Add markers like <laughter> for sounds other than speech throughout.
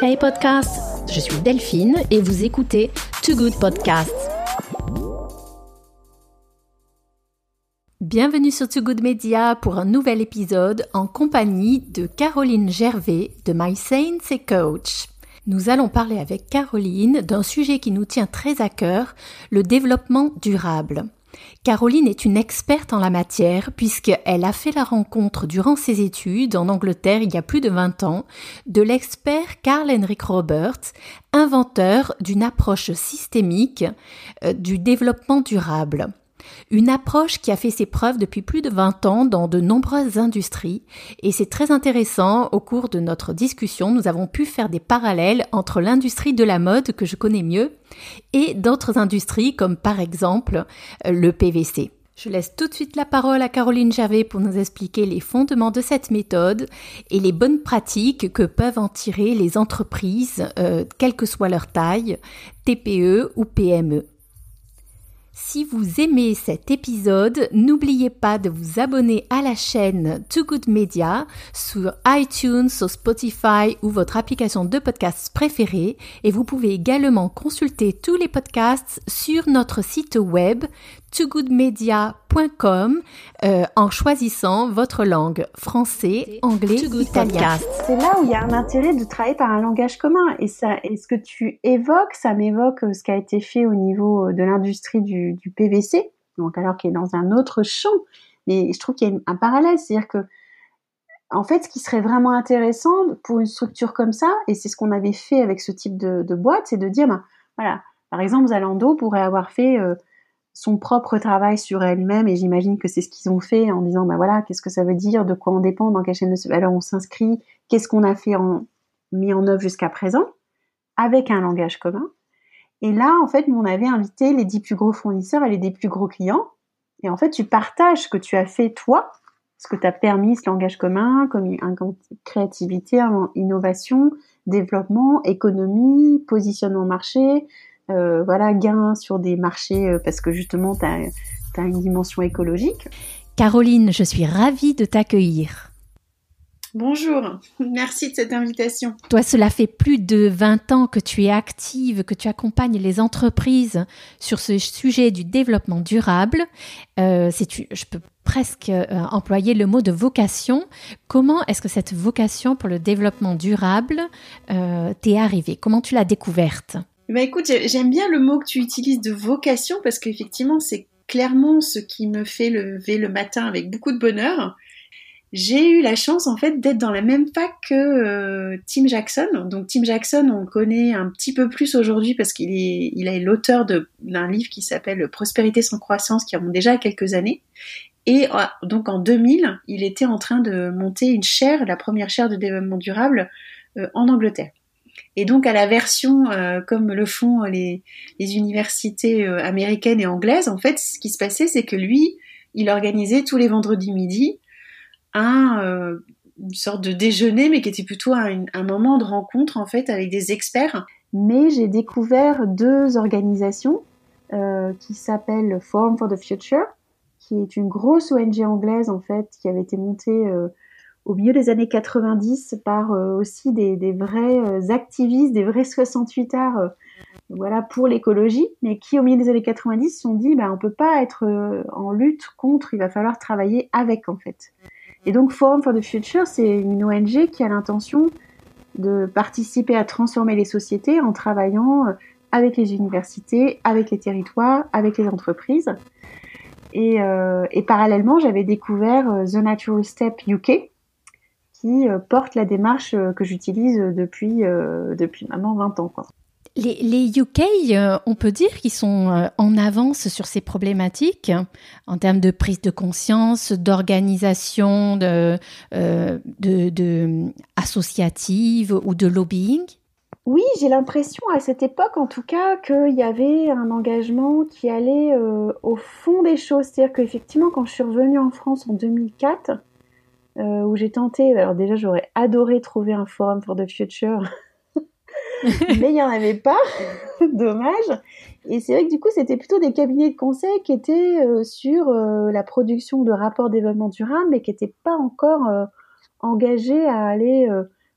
Hey podcast, je suis Delphine et vous écoutez Too Good Podcast. Bienvenue sur Too Good Media pour un nouvel épisode en compagnie de Caroline Gervais de My Saints et Coach. Nous allons parler avec Caroline d'un sujet qui nous tient très à cœur, le développement durable. Caroline est une experte en la matière puisqu'elle a fait la rencontre durant ses études en Angleterre il y a plus de 20 ans de l'expert Carl Henrik Roberts, inventeur d'une approche systémique euh, du développement durable. Une approche qui a fait ses preuves depuis plus de 20 ans dans de nombreuses industries et c'est très intéressant au cours de notre discussion nous avons pu faire des parallèles entre l'industrie de la mode que je connais mieux et d'autres industries comme par exemple euh, le PVC. Je laisse tout de suite la parole à Caroline Javet pour nous expliquer les fondements de cette méthode et les bonnes pratiques que peuvent en tirer les entreprises, euh, quelle que soit leur taille, TPE ou PME. Si vous aimez cet épisode, n'oubliez pas de vous abonner à la chaîne Too Good Media sur iTunes, sur Spotify ou votre application de podcast préférée. Et vous pouvez également consulter tous les podcasts sur notre site web togoodmedia.com euh, en choisissant votre langue français, anglais, italien. C'est là où il y a un intérêt de travailler par un langage commun et ça et ce que tu évoques, ça m'évoque euh, ce qui a été fait au niveau euh, de l'industrie du, du, PVC, donc alors qu'il est dans un autre champ. Mais je trouve qu'il y a un parallèle, c'est-à-dire que en fait, ce qui serait vraiment intéressant pour une structure comme ça, et c'est ce qu'on avait fait avec ce type de, de boîte, c'est de dire, ben, voilà, par exemple, Zalando pourrait avoir fait euh, son propre travail sur elle-même et j'imagine que c'est ce qu'ils ont fait en disant bah voilà qu'est-ce que ça veut dire de quoi on dépend dans quelle chaîne de valeur on s'inscrit qu'est-ce qu'on a fait en mis en œuvre jusqu'à présent avec un langage commun. Et là en fait on avait invité les dix plus gros fournisseurs et les dix plus gros clients. Et en fait tu partages ce que tu as fait toi ce que tu as permis ce langage commun comme créativité innovation développement économie positionnement marché euh, voilà, gain sur des marchés euh, parce que justement, tu as, une dimension écologique. Caroline, je suis ravie de t'accueillir. Bonjour, merci de cette invitation. Toi, cela fait plus de 20 ans que tu es active, que tu accompagnes les entreprises sur ce sujet du développement durable. Euh, je peux presque euh, employer le mot de vocation. Comment est-ce que cette vocation pour le développement durable t'est arrivée? Comment tu l'as découverte? Bah écoute, j'aime bien le mot que tu utilises de vocation parce qu'effectivement, c'est clairement ce qui me fait lever le matin avec beaucoup de bonheur. J'ai eu la chance en fait d'être dans la même fac que euh, Tim Jackson. Donc Tim Jackson, on connaît un petit peu plus aujourd'hui parce qu'il est, il est l'auteur d'un livre qui s'appelle Prospérité sans croissance, qui remonte déjà à quelques années. Et euh, donc en 2000, il était en train de monter une chaire, la première chaire de développement durable euh, en Angleterre. Et donc à la version euh, comme le font les, universités euh, américaines et anglaises, en fait, ce qui se passait, c'est que lui, il organisait tous les vendredis midi un, euh, une sorte de déjeuner, mais qui était plutôt un, moment de rencontre en fait avec des experts. Mais j'ai découvert deux organisations qui s'appellent Forum for the Future, qui est une grosse ONG anglaise en fait qui avait été montée au milieu des années 90 par euh, aussi des, des, vrais euh, activistes, des vrais 68 arts euh, voilà, pour l'écologie, mais qui au milieu des années 90 se sont dit, bah, on peut pas être en lutte contre, il va falloir travailler avec en fait. Et donc Forum for the Future, c'est une ONG qui a l'intention de participer à transformer les sociétés en travaillant avec les universités, avec les territoires, avec les entreprises. Et, euh, et parallèlement, j'avais découvert The Natural Step UK, qui euh, porte la démarche euh, que j'utilise depuis, euh, depuis maintenant 20 ans. Quoi. Les, les, UK, on peut dire qu'ils sont en avance sur ces problématiques en termes de prise de conscience, d'organisation de, de, de, associative ou de lobbying. Oui, j'ai l'impression à cette époque, en tout cas, qu'il y avait un engagement qui allait au fond des choses. C'est-à-dire qu'effectivement, quand je suis revenue en France en 2004, euh, où j'ai tenté, alors déjà j'aurais adoré trouver un forum for the future, <laughs> mais il n'y en avait pas, <laughs> dommage. Et c'est vrai que du coup c'était plutôt des cabinets de conseil qui étaient euh, sur euh, la production de rapports développement durable, mais qui n'étaient pas encore engagés à aller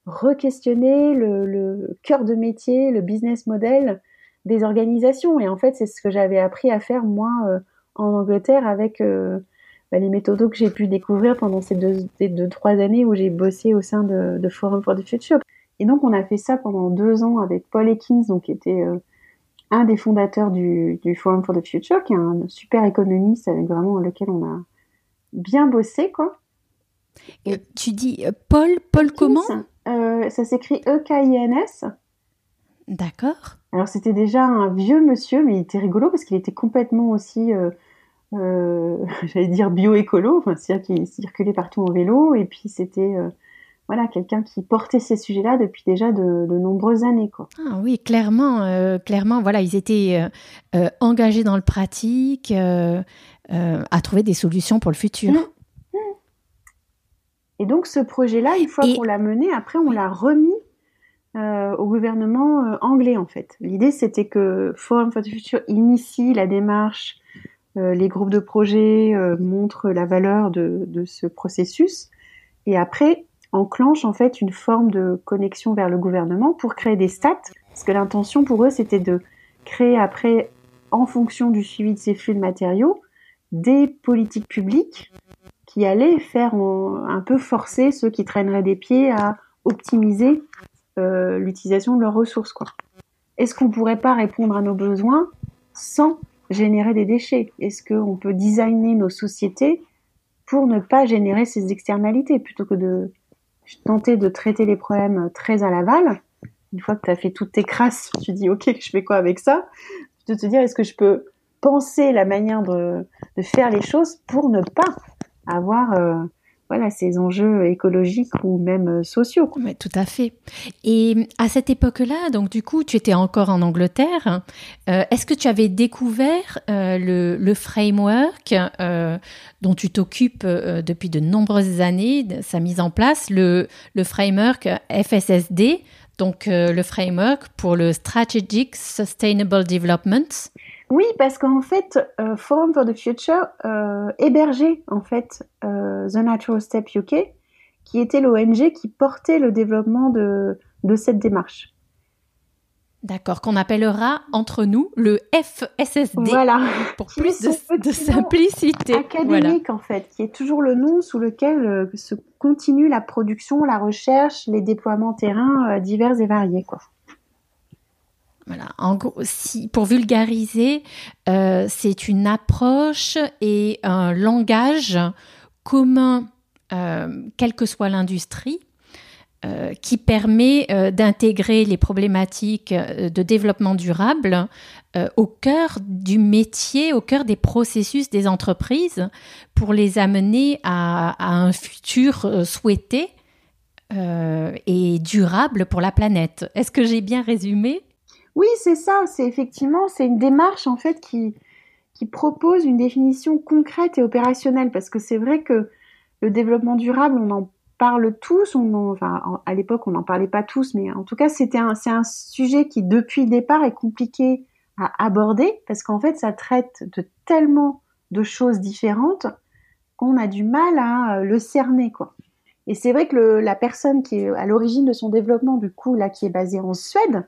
re-questionner le, cœur de métier, le business model des organisations. Et en fait, c'est ce que j'avais appris à faire moi en Angleterre avec bah, les méthodes que j'ai pu découvrir pendant ces deux, trois années où j'ai bossé au sein de, Forum for the Future. Et donc, on a fait ça pendant deux ans avec Paul Ekins, donc qui était un des fondateurs du, Forum for the Future, qui est un super économiste avec vraiment lequel on a bien bossé, quoi. Et tu dis euh, Paul, Paul comment? euh, Ça s'écrit E-K-I-N-S. D'accord. Alors c'était déjà un vieux monsieur, mais il était rigolo parce qu'il était complètement aussi, euh, <laughs> j'allais dire bio-écolo, enfin, c'est-à-dire qu'il circulait partout en vélo, et puis c'était voilà, quelqu'un qui portait ces sujets-là depuis déjà de, nombreuses années. Quoi. Ah oui, clairement, euh, clairement, voilà, ils étaient euh, euh, engagés dans le pratique, à trouver des solutions pour le futur. Mmh. Mmh. Et donc ce projet-là, une fois qu'on l'a mené, après on l'a remis au gouvernement anglais en fait. L'idée c'était que Forum for the Future initie la démarche, les groupes de projets montrent la valeur de, ce processus, et après enclenche en fait une forme de connexion vers le gouvernement pour créer des stats, parce que l'intention pour eux c'était de créer après, en fonction du suivi de ces flux de matériaux, des politiques publiques qui allaient faire un peu forcer ceux qui traîneraient des pieds à optimiser euh, l'utilisation de leurs ressources. Quoi. Est-ce qu'on pourrait pas répondre à nos besoins sans générer des déchets Est-ce qu'on peut designer nos sociétés pour ne pas générer ces externalités plutôt que de tentais de traiter les problèmes très à l'aval? Une fois que tu as fait toutes tes crasses, tu dis ok, je fais quoi avec ça? De te dire est-ce que je peux penser la manière de, faire les choses pour ne pas avoir euh, voilà ces enjeux écologiques ou même euh, sociaux. Tout à fait. Et à cette époque-là, donc du coup, tu étais encore en Angleterre. Euh, est-ce que tu avais découvert euh, le, framework dont tu t'occupes depuis de nombreuses années, sa mise en place, le framework FSSD, donc le framework pour le Strategic Sustainable Development oui, parce qu'en fait, euh, Forum for the Future euh, hébergeait en fait euh, The Natural Step UK, qui était l'ONG qui portait le développement de, de cette démarche. D'accord, qu'on appellera entre nous le FSSD. Voilà. Pour plus de, simplicité. Académique en fait, qui est toujours le nom sous lequel se continue la production, la recherche, les déploiements terrain divers et variés. Quoi. Voilà. Pour vulgariser, euh, c'est une approche et un langage commun, euh, quelle que soit l'industrie, euh, qui permet d'intégrer les problématiques de développement durable au cœur du métier, au cœur des processus des entreprises, pour les amener à, à un futur souhaité et durable pour la planète. Est-ce que j'ai bien résumé? Oui, c'est ça. C'est effectivement, c'est une démarche en fait qui propose une définition concrète et opérationnelle parce que c'est vrai que le développement durable, on en parle tous, enfin à l'époque on n'en parlait pas tous, mais en tout cas c'est un sujet qui depuis le départ est compliqué à aborder parce qu'en fait ça traite de tellement de choses différentes qu'on a du mal à euh, le cerner quoi. Et c'est vrai que la personne qui est à l'origine de son développement du coup là qui est basée en Suède,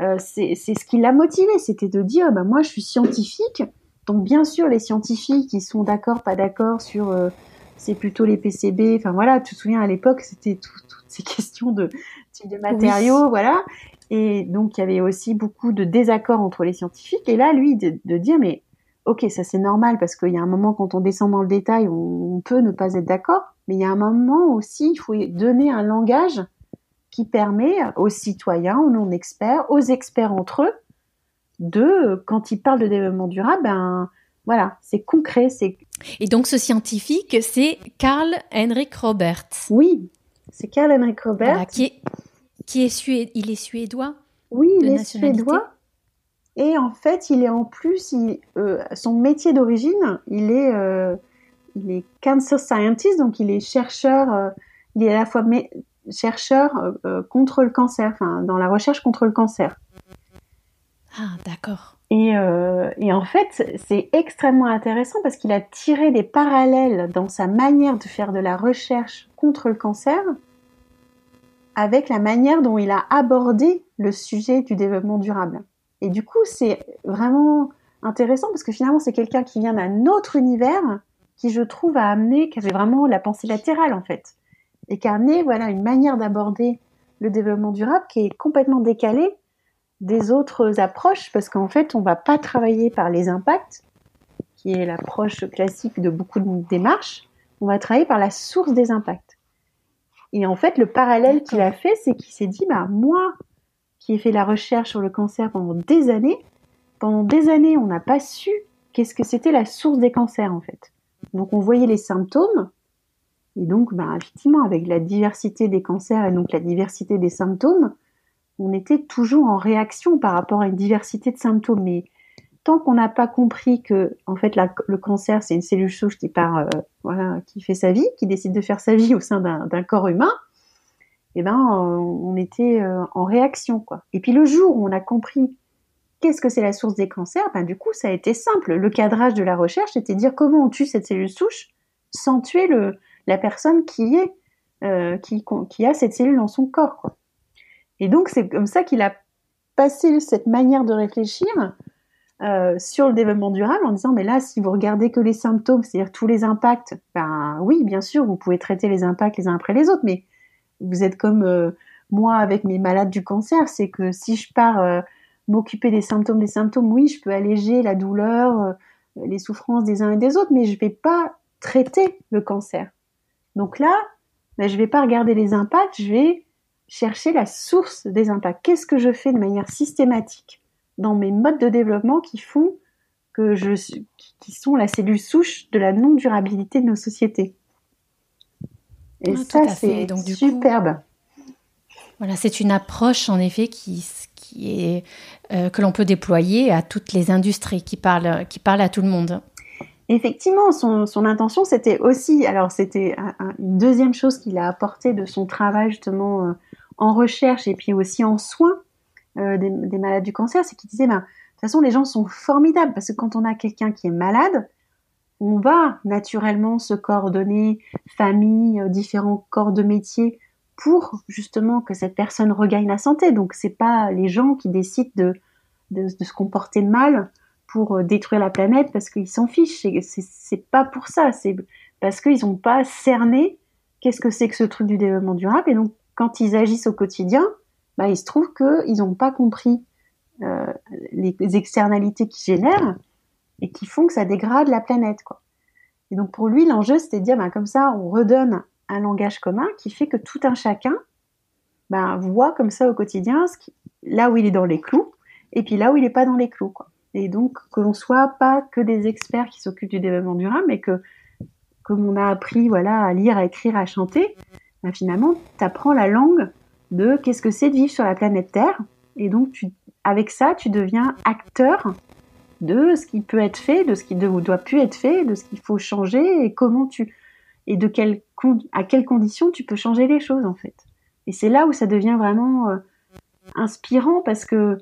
euh, c'est ce qui l'a motivé, c'était de dire, bah, moi je suis scientifique, donc bien sûr les scientifiques ils sont d'accord, pas d'accord sur euh, c'est plutôt les PCB, enfin voilà, tu te souviens à l'époque c'était toutes ces <laughs> questions de de matériaux, voilà, et donc il y avait aussi beaucoup de désaccords entre les scientifiques, et là lui de, dire mais ok ça c'est normal parce qu'il y a un moment quand on descend dans le détail on peut ne pas être d'accord, mais il y a un moment aussi il faut donner un langage qui permet aux citoyens, aux non-experts, aux experts entre eux, de, quand ils parlent de développement durable, ben, voilà, c'est concret, c'est. Et donc, ce scientifique, c'est Karl Henrik Robert. Oui, c'est Karl Henrik Robert. qui est, qui est il est suédois. Oui, il est suédois. Et en fait, il est en plus, euh, son métier d'origine, il est, euh, il est cancer scientist, donc il est chercheur, euh, il est à la fois chercheur euh, euh, contre le cancer, enfin dans la recherche contre le cancer. Ah, d'accord. Et, euh, et, en fait, c'est extrêmement intéressant parce qu'il a tiré des parallèles dans sa manière de faire de la recherche contre le cancer avec la manière dont il a abordé le sujet du développement durable. Et du coup, c'est vraiment intéressant parce que finalement, c'est quelqu'un qui vient d'un autre univers qui, je trouve, a amené, qui avait vraiment la pensée latérale en fait, et voilà une manière d'aborder le développement durable qui est complètement décalée des autres approches parce qu'en fait, on va pas travailler par les impacts, qui est l'approche classique de beaucoup de démarches. On va travailler par la source des impacts. Et en fait, le parallèle qu'il a fait, c'est qu'il s'est dit, bah moi, qui ai fait la recherche sur le cancer pendant des années, pendant des années, on n'a pas su qu'est-ce que c'était la source des cancers en fait. Donc on voyait les symptômes, et donc bah, effectivement avec la diversité des cancers et donc la diversité des symptômes, on était toujours en réaction par rapport à une diversité de symptômes. Mais tant qu'on n'a pas compris que en fait le cancer c'est une cellule souche qui part, euh, voilà, qui fait sa vie, qui décide de faire sa vie au sein d'un corps humain, eh ben on était euh, en réaction quoi. Et puis le jour où on a compris qu'est-ce que c'est la source des cancers Ben du coup ça a été simple. Le cadrage de la recherche c'était dire comment on tue cette cellule souche sans tuer le la personne qui est euh, qui, a cette cellule dans son corps quoi. Et donc c'est comme ça qu'il a passé cette manière de réfléchir euh, sur le développement durable en disant mais là si vous regardez que les symptômes, c'est-à-dire tous les impacts, ben oui bien sûr vous pouvez traiter les impacts les uns après les autres, mais vous êtes comme euh, moi avec mes malades du cancer, c'est que si je pars m'occuper des symptômes des symptômes, oui je peux alléger la douleur, les souffrances des uns et des autres, mais je vais pas traiter le cancer. Donc là, ben, je vais pas regarder les impacts, je vais chercher la source des impacts. Qu'est-ce que je fais de manière systématique dans mes modes de développement qui font que je qui sont la cellule souche de la non durabilité de nos sociétés? Et ah, ça c'est superbe. voilà, c'est une approche en effet qui qui est euh, que l'on peut déployer à toutes les industries qui parlent qui parlent à tout le monde. Effectivement, son, intention, c'était aussi, alors c'était une deuxième chose qu'il a apporté de son travail justement euh, en recherche et puis aussi en soins euh, des, malades du cancer, c'est qu'il disait, ben, de toute façon, les gens sont formidables parce que quand on a quelqu'un qui est malade, on va naturellement se coordonner, famille, euh, différents corps de métier, pour justement que cette personne regagne la santé. Donc c'est pas les gens qui décident de, de, se comporter mal pour euh, détruire la planète parce qu'ils s'en fichent. C'est pas pour ça. C'est parce qu'ils n'ont pas cerné qu'est-ce que c'est que ce truc du développement durable. Et donc quand ils agissent au quotidien, bah, il se trouve qu'ils n'ont pas compris euh, les externalités qu'ils génèrent et qui font que ça dégrade la planète. Quoi. Et donc pour lui, l'enjeu, c'était de dire, bah, comme ça, on redonne un langage commun qui fait que tout un chacun bah, voit comme ça au quotidien qui, là où il est dans les clous et puis là où il n'est pas dans les clous. Quoi. Et donc que l'on soit pas que des experts qui s'occupent du développement durable, mais que comme on a appris voilà à lire, à écrire, à chanter, bah, finalement, tu apprends la langue de qu'est-ce que c'est de vivre sur la planète Terre. Et donc, tu, avec ça, tu deviens acteur de ce qui peut être fait, de ce qui ne doit plus être fait, de ce qu'il faut changer et comment tu et de quelle à quelles conditions tu peux changer les choses en fait. Et c'est là où ça devient vraiment euh, inspirant parce que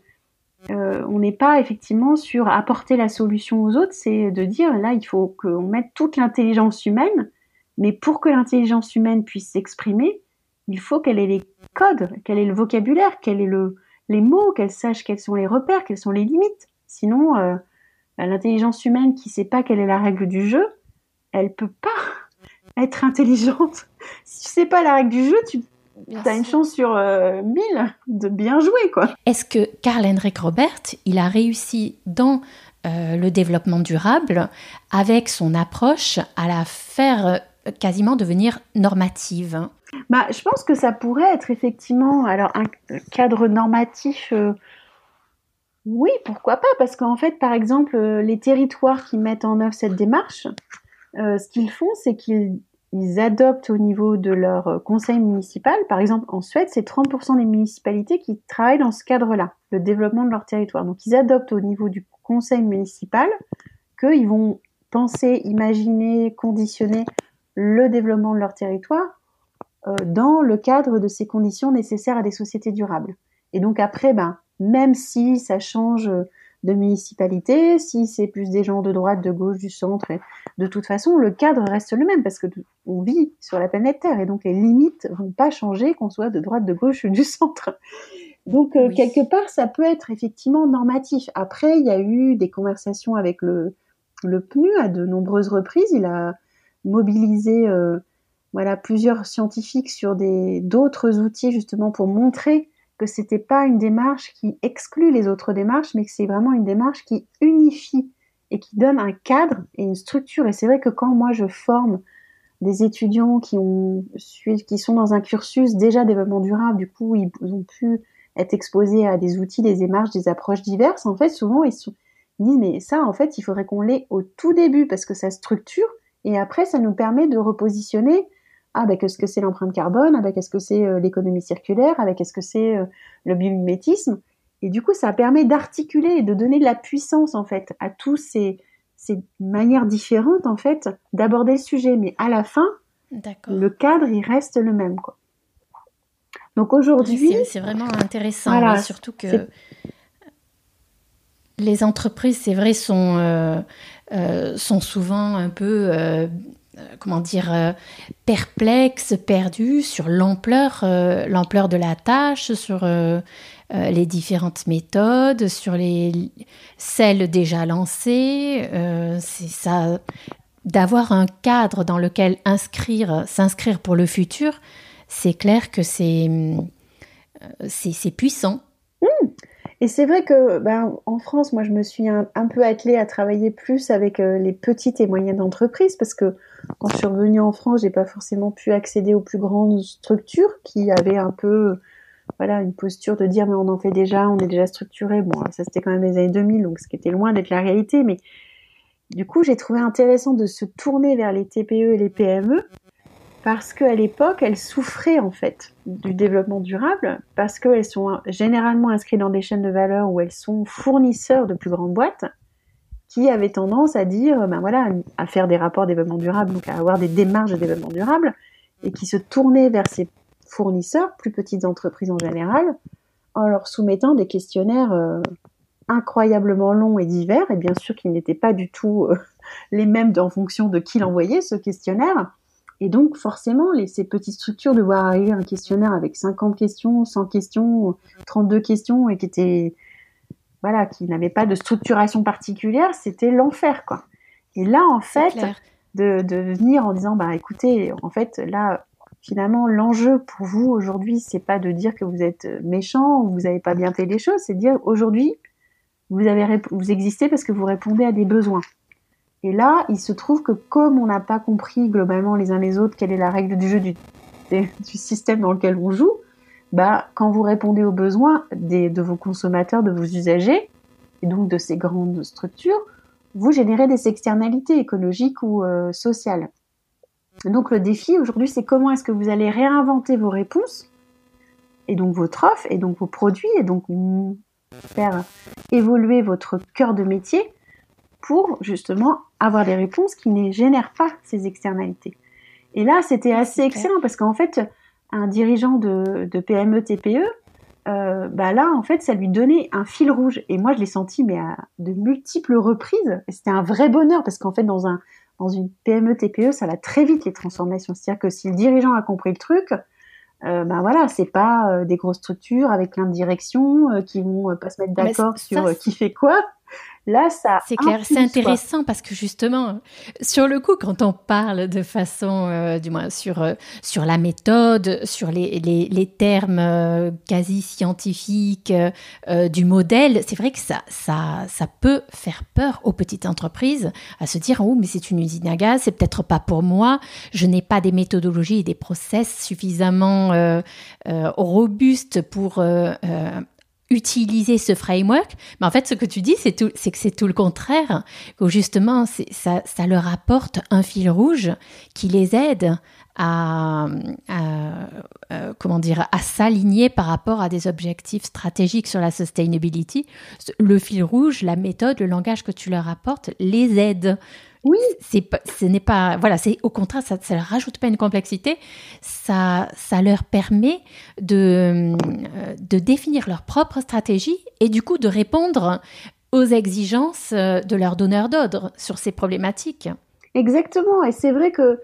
euh, on n'est pas effectivement sur apporter la solution aux autres, c'est de dire là il faut qu'on mette toute l'intelligence humaine mais pour que l'intelligence humaine puisse s'exprimer, il faut qu'elle ait les codes, qu'elle ait le vocabulaire, qu'elle ait le, les mots, qu'elle sache quels sont les repères, quelles sont les limites. Sinon, euh, bah, l'intelligence humaine qui sait pas quelle est la règle du jeu, elle peut pas <laughs> être intelligente. Si tu sais pas la règle du jeu, tu as une chance sur euh, mille de bien jouer, quoi. Est-ce que Karl Henrik Robert, il a réussi dans euh, le développement durable avec son approche à la faire quasiment devenir normative? Bah, Je pense que ça pourrait être effectivement alors un cadre normatif. Euh, oui, pourquoi pas Parce qu'en fait, par exemple, euh, les territoires qui mettent en œuvre cette démarche, euh, ce qu'ils font, c'est qu'ils adoptent au niveau de leur conseil municipal, par exemple en Suède, c'est 30% des municipalités qui travaillent dans ce cadre-là, le développement de leur territoire. Donc ils adoptent au niveau du conseil municipal qu'ils vont penser, imaginer, conditionner le développement de leur territoire euh, dans le cadre de ces conditions nécessaires à des sociétés durables. Et donc après, ben, même si ça change de municipalité, si c'est plus des gens de droite, de gauche, du centre. de toute façon, le cadre reste le même parce que on vit sur la planète Terre et donc les limites vont pas changer qu'on soit de droite, de gauche ou du centre. Donc euh, quelque part, ça peut être effectivement normatif. Après, il y a eu des conversations avec le, le PNU à de nombreuses reprises. Il a mobilisé euh, voilà plusieurs scientifiques sur des d'autres outils justement pour montrer que c'était pas une démarche qui exclut les autres démarches, mais que c'est vraiment une démarche qui unifie et qui donne un cadre et une structure. Et c'est vrai que quand moi je forme des étudiants qui ont qui sont dans un cursus déjà développement durable, du coup ils ont pu être exposés à des outils, des démarches, des approches diverses. En fait, souvent ils, ils disent mais ça en fait il faudrait qu'on l'ait au tout début parce que ça structure et après ça nous permet de repositionner ah ben qu'est-ce que c'est l'empreinte carbone, ah ben qu'est-ce que c'est euh, l'économie circulaire, ah ben qu'est-ce que c'est euh, le biomimétisme. Et du coup, ça permet d'articuler et de donner de la puissance en fait à tous ces, ces manières différentes en fait d'aborder le sujet. Mais à la fin, le cadre il reste le même quoi. Donc aujourd'hui, c'est vraiment intéressant, surtout que les entreprises, c'est vrai, sont euh, sont souvent un peu euh, comment dire, euh, perplexe, perdu sur l'ampleur, euh, l'ampleur de la tâche, sur les différentes méthodes, sur les celles déjà lancées. c'est ça, d'avoir un cadre dans lequel inscrire, s'inscrire pour le futur. C'est clair que c'est c'est puissant. Mmh. Et c'est vrai que ben, en France, moi, je me suis un, peu attelée à travailler plus avec euh, les petites et moyennes entreprises parce que quand je suis revenue en France, j'ai pas forcément pu accéder aux plus grandes structures qui avaient un peu voilà une posture de dire mais on en fait déjà, on est déjà structuré. Bon, ça c'était quand même les années 2000, donc ce qui était loin d'être la réalité, mais du coup, j'ai trouvé intéressant de se tourner vers les TPE et les PME parce qu'à l'époque, elles souffraient en fait du développement durable, parce qu'elles sont généralement inscrites dans des chaînes de valeur où elles sont fournisseurs de plus grandes boîtes, qui avaient tendance à dire, ben voilà, à faire des rapports développement durable, donc à avoir des démarches de développement durable, et qui se tournaient vers ces fournisseurs, plus petites entreprises en général, en leur soumettant des questionnaires euh, incroyablement longs et divers, et bien sûr qu'ils n'étaient pas du tout euh, <laughs> les mêmes en fonction de qui l'envoyait, ce questionnaire. Et donc, forcément, ces petites structures de voir arriver un questionnaire avec 50 questions, 100 questions, 32 questions et qui était, voilà, qui n'avait pas de structuration particulière, c'était l'enfer, quoi. Et là, en fait, de, de venir en disant, bah, écoutez, en fait, là, finalement, l'enjeu pour vous aujourd'hui, c'est pas de dire que vous êtes méchant ou vous n'avez pas bien fait les choses, c'est de dire aujourd'hui, vous avez, vous existez parce que vous répondez à des besoins. Et là, il se trouve que comme on n'a pas compris globalement les uns les autres quelle est la règle du jeu du, <laughs> du système dans lequel on joue, bah, quand vous répondez aux besoins des, de vos consommateurs, de vos usagers, et donc de ces grandes structures, vous générez des externalités écologiques ou euh, sociales. Donc le défi aujourd'hui, c'est comment est-ce que vous allez réinventer vos réponses, et donc votre offre, et donc vos produits, et donc faire évoluer votre cœur de métier pour justement avoir des réponses qui ne génèrent pas ces externalités. Et là, c'était assez excellent parce qu'en fait, un dirigeant de, PME TPE, euh, bah là, en fait, ça lui donnait un fil rouge. Et moi, je l'ai senti, mais à de multiples reprises. Et c'était un vrai bonheur parce qu'en fait, dans un dans une PME TPE, ça va très vite les transformations. C'est-à-dire que si le dirigeant a compris le truc, euh, ben voilà, c'est pas euh, des grosses structures avec plein de directions euh, qui vont pas se mettre d'accord sur qui fait quoi. Là, ça. C'est clair, c'est intéressant parce que justement, sur le coup, quand on parle de façon, euh, du moins sur euh, sur la méthode, sur les les, les termes euh, quasi scientifiques du modèle, c'est vrai que ça ça ça peut faire peur aux petites entreprises à se dire oh mais c'est une usine à gaz, c'est peut-être pas pour moi, je n'ai pas des méthodologies et des process suffisamment robustes pour utiliser ce framework. Mais en fait, ce que tu dis, c'est que c'est tout le contraire. Que justement, ça, ça leur apporte un fil rouge qui les aide à, euh, comment dire, à s'aligner par rapport à des objectifs stratégiques sur la sustainability. Le fil rouge, la méthode, le langage que tu leur apportes les aide. Oui. C'est, ce n'est pas, voilà, c'est au contraire, ça, ne leur rajoute pas une complexité, ça, ça leur permet de, euh, de définir leur propre stratégie et du coup de répondre aux exigences de leurs donneurs d'ordre sur ces problématiques. Exactement, et c'est vrai que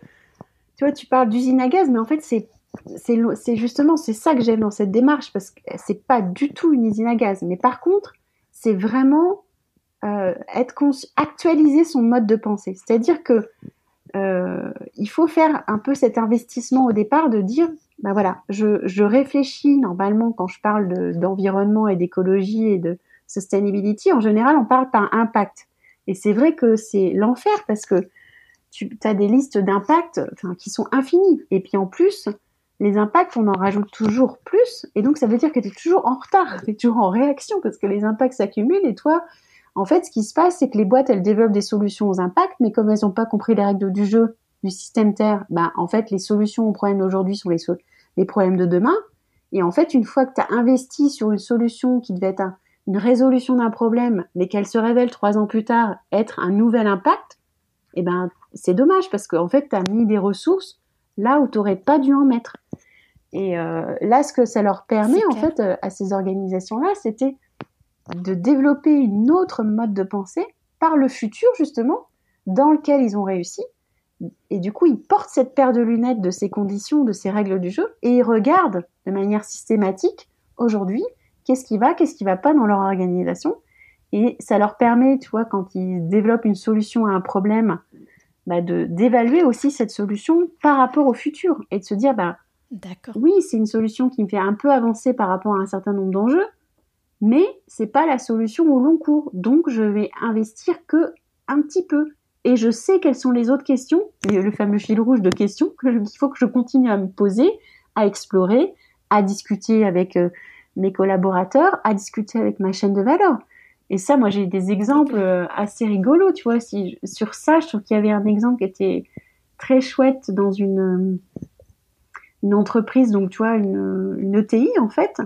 tu vois, tu parles d'usine à gaz, mais en fait, c'est c'est justement c'est ça que j'aime dans cette démarche parce que c'est pas du tout une usine à gaz, mais par contre, c'est vraiment euh, être actualiser son mode de pensée. C'est-à-dire que euh, il faut faire un peu cet investissement au départ de dire, ben voilà, je, je réfléchis normalement quand je parle d'environnement et d'écologie et de sustainability, en général, on parle par impact. Et c'est vrai que c'est l'enfer parce que tu as des listes d'impacts qui sont infinies. Et puis en plus, les impacts, on en rajoute toujours plus. Et donc, ça veut dire que tu es toujours en retard, tu es toujours en réaction parce que les impacts s'accumulent. Et toi, en fait, ce qui se passe, c'est que les boîtes, elles développent des solutions aux impacts, mais comme elles n'ont pas compris les règles du jeu du système Terre, bah, en fait, les solutions aux problèmes d'aujourd'hui sont les, les problèmes de demain. Et en fait, une fois que tu as investi sur une solution qui devait être une résolution d'un problème, mais qu'elle se révèle trois ans plus tard être un nouvel impact, eh ben, c'est dommage parce qu'en fait, tu as mis des ressources là où tu n'aurais pas dû en mettre. Et euh, là, ce que ça leur permet, en fait, euh, à ces organisations-là, c'était de développer une autre mode de pensée par le futur, justement, dans lequel ils ont réussi. Et du coup, ils portent cette paire de lunettes de ces conditions, de ces règles du jeu, et ils regardent de manière systématique, aujourd'hui, qu'est-ce qui va, qu'est-ce qui va pas dans leur organisation. Et ça leur permet, tu vois, quand ils développent une solution à un problème, bah de d'évaluer aussi cette solution par rapport au futur et de se dire, bah. Oui, c'est une solution qui me fait un peu avancer par rapport à un certain nombre d'enjeux, mais c'est pas la solution au long cours. Donc je vais investir que un petit peu. Et je sais quelles sont les autres questions, le fameux fil rouge de questions qu'il faut que je continue à me poser, à explorer, à discuter avec euh, mes collaborateurs, à discuter avec ma chaîne de valeur. Et ça, moi, j'ai des exemples euh, assez rigolos, tu vois. Sur ça, je trouve qu'il y avait un exemple qui était très chouette dans une une entreprise, donc tu vois, une, une ETI en fait,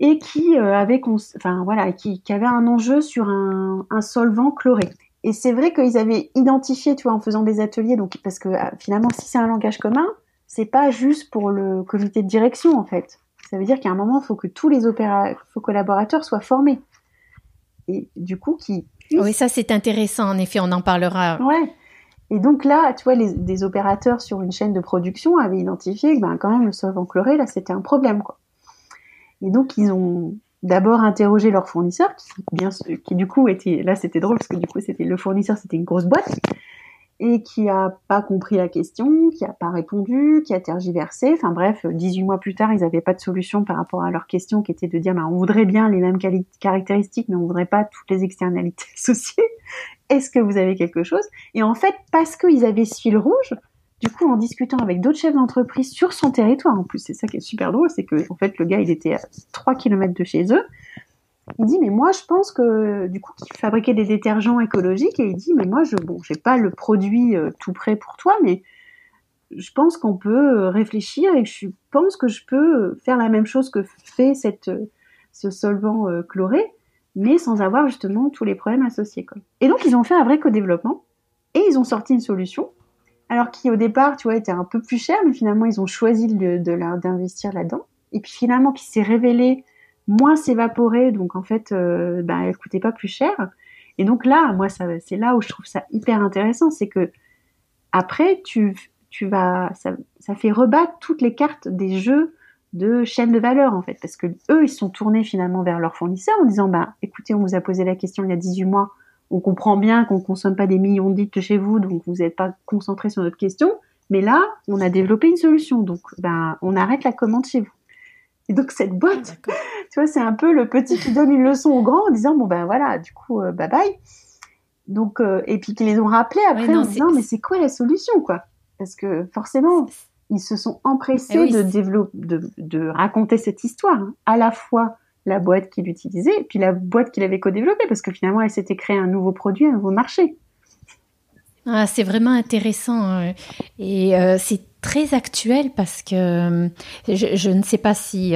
et qui euh, avait, enfin voilà, qui, qui, avait un enjeu sur un, un solvant chloré. Et c'est vrai qu'ils avaient identifié, tu vois, en faisant des ateliers, donc parce que euh, finalement, si c'est un langage commun, c'est pas juste pour le comité de direction en fait. Ça veut dire qu'à un moment, il faut que tous les opéra collaborateurs soient formés. Et du coup, qui oui, ça c'est intéressant. En effet, on en parlera. Ouais. Et donc là, tu vois, les, des opérateurs sur une chaîne de production avaient identifié que ben, quand même le solvant chloré, là, c'était un problème. Quoi. Et donc, ils ont d'abord interrogé leur fournisseur, qui, du coup était, là c'était drôle parce que du coup c'était le fournisseur, c'était une grosse boîte, et qui a pas compris la question, qui a pas répondu, qui a tergiversé. Enfin bref, 18 mois plus tard, ils n'avaient pas de solution par rapport à leur question qui était de dire, ben, on voudrait bien les mêmes caractéristiques, mais on voudrait pas toutes les externalités <laughs> associées. Est-ce que vous avez quelque chose? Et en fait, parce qu'ils avaient ce fil rouge, du coup, en discutant avec d'autres chefs d'entreprise sur son territoire, en plus, c'est ça qui est super drôle, c'est que en fait, le gars, il était à 3 km de chez eux. Il dit, mais moi, je pense que, du coup, qu'il fabriquait des détergents écologiques, et il dit, mais moi, je, bon, pas le produit euh, tout prêt pour toi, mais je pense qu'on peut euh, réfléchir et je pense que je peux faire la même chose que fait cette, euh, ce solvant chloré mais sans avoir justement tous les problèmes associés. Et donc ils ont fait un vrai co-développement et ils ont sorti une solution, alors qui au départ, tu vois, était un peu plus cher, mais finalement ils ont choisi de, d'investir là-dedans. Et puis finalement, qui s'est révélé moins s'évaporer, donc en fait, ben, elle coûtait pas plus cher. Et donc là, moi, c'est là où je trouve ça hyper intéressant, c'est que après, tu, tu vas, ça, ça fait rebattre toutes les cartes des jeux de chaîne de valeur en fait, parce que eux ils sont tournés finalement vers leurs fournisseurs en disant bah écoutez on vous a posé la question il y a 18 mois, on comprend bien qu'on consomme pas des millions de litres chez vous donc vous n'êtes pas concentré sur notre question, mais là on a développé une solution donc ben on arrête la commande chez vous. Et donc cette boîte, <laughs> tu vois c'est un peu le petit qui donne une leçon au grand en disant bon ben voilà du coup euh, bye bye. Donc euh, et puis qu'ils les ont rappelés après en disant mais c'est quoi la solution quoi? Parce que forcément ils se sont empressés de, développer, de, raconter cette histoire, hein. à la fois la boîte qu'il utilisait et puis la boîte qu'il avait co-développée, parce que finalement, elle s'était créée un nouveau produit, un nouveau marché. Ah, c'est vraiment intéressant euh, et euh, c'est très actuel parce que euh, je, ne sais pas si,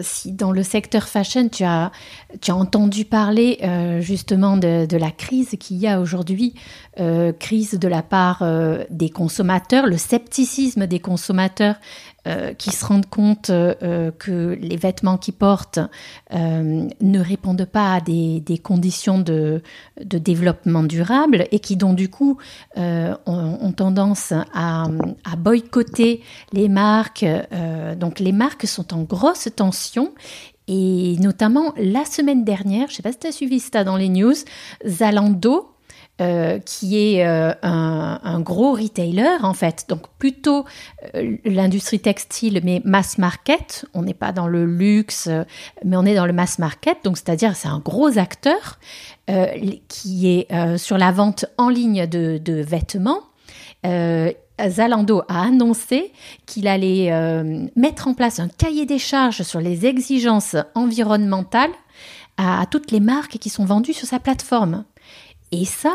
si dans le secteur fashion tu as, tu as entendu parler justement de, de, la crise qu'il y a aujourd'hui, crise de la part des consommateurs, le scepticisme des consommateurs euh, qui se rendent compte que les vêtements qu'ils portent ne répondent pas à des, conditions de, développement durable et qui donc du coup ont, tendance à, boycotter les marques. donc les marques sont en grosse tension et notamment la semaine dernière, je ne sais pas si tu as suivi ça dans les news, Zalando, euh, qui est euh, un, gros retailer en fait, donc plutôt euh, l'industrie textile mais mass market. On n'est pas dans le luxe, mais on est dans le mass market, donc c'est-à-dire c'est un gros acteur qui est sur la vente en ligne de, de vêtements. Zalando a annoncé qu'il allait mettre en place un cahier des charges sur les exigences environnementales à toutes les marques qui sont vendues sur sa plateforme. Et ça,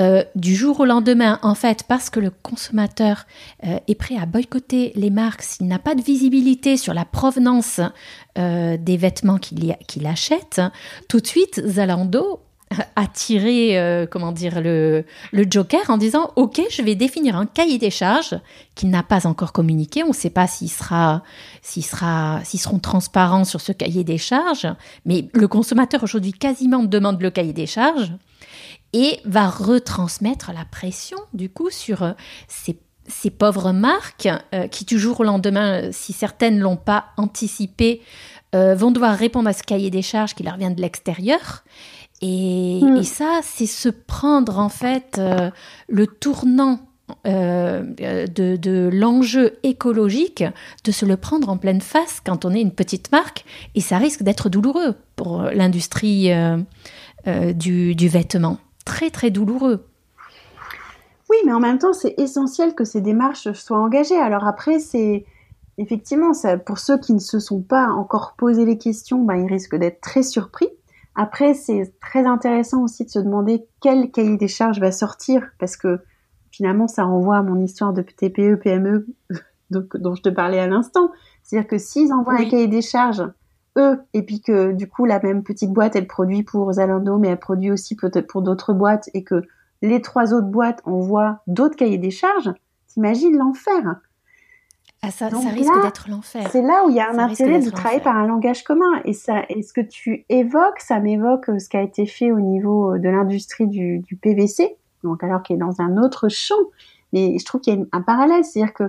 euh, du jour au lendemain, en fait, parce que le consommateur euh, est prêt à boycotter les marques s'il n'a pas de visibilité sur la provenance euh, des vêtements qu'il achète, tout de suite, Zalando <laughs> a tiré, comment dire, le, joker en disant Ok, je vais définir un cahier des charges qu'il n'a pas encore communiqué. On ne sait pas s'ils seront transparents sur ce cahier des charges, mais le consommateur aujourd'hui quasiment demande le cahier des charges et va retransmettre la pression du coup sur euh, ces, pauvres marques euh, qui du jour au lendemain, euh, si certaines l'ont pas anticipé, vont devoir répondre à ce cahier des charges qui leur vient de l'extérieur. Et, hmm. ça, c'est se prendre en fait le tournant de, de l'enjeu écologique, de se le prendre en pleine face quand on est une petite marque, et ça risque d'être douloureux pour l'industrie du, du, vêtement très très douloureux. Oui, mais en même temps, c'est essentiel que ces démarches soient engagées. Alors après, c'est effectivement, ça, pour ceux qui ne se sont pas encore posé les questions, ben, ils risquent d'être très surpris. Après, c'est très intéressant aussi de se demander quel cahier des charges va sortir, parce que finalement, ça renvoie à mon histoire de TPE, PME <laughs> dont je te parlais à l'instant. C'est-à-dire que s'ils envoient un cahier des charges eux, et puis que du coup la même petite boîte elle produit pour Zalando, mais elle produit aussi peut-être pour d'autres boîtes, et que les trois autres boîtes envoient d'autres cahiers des charges, t'imagines l'enfer ah, ça, ça, risque d'être l'enfer. C'est là où il y a un intérêt de travailler par un langage commun. Et ça, et ce que tu évoques, ça m'évoque ce qui a été fait au niveau de l'industrie du, du, PVC, donc alors qu'il est dans un autre champ. Mais je trouve qu'il y a un parallèle, c'est-à-dire que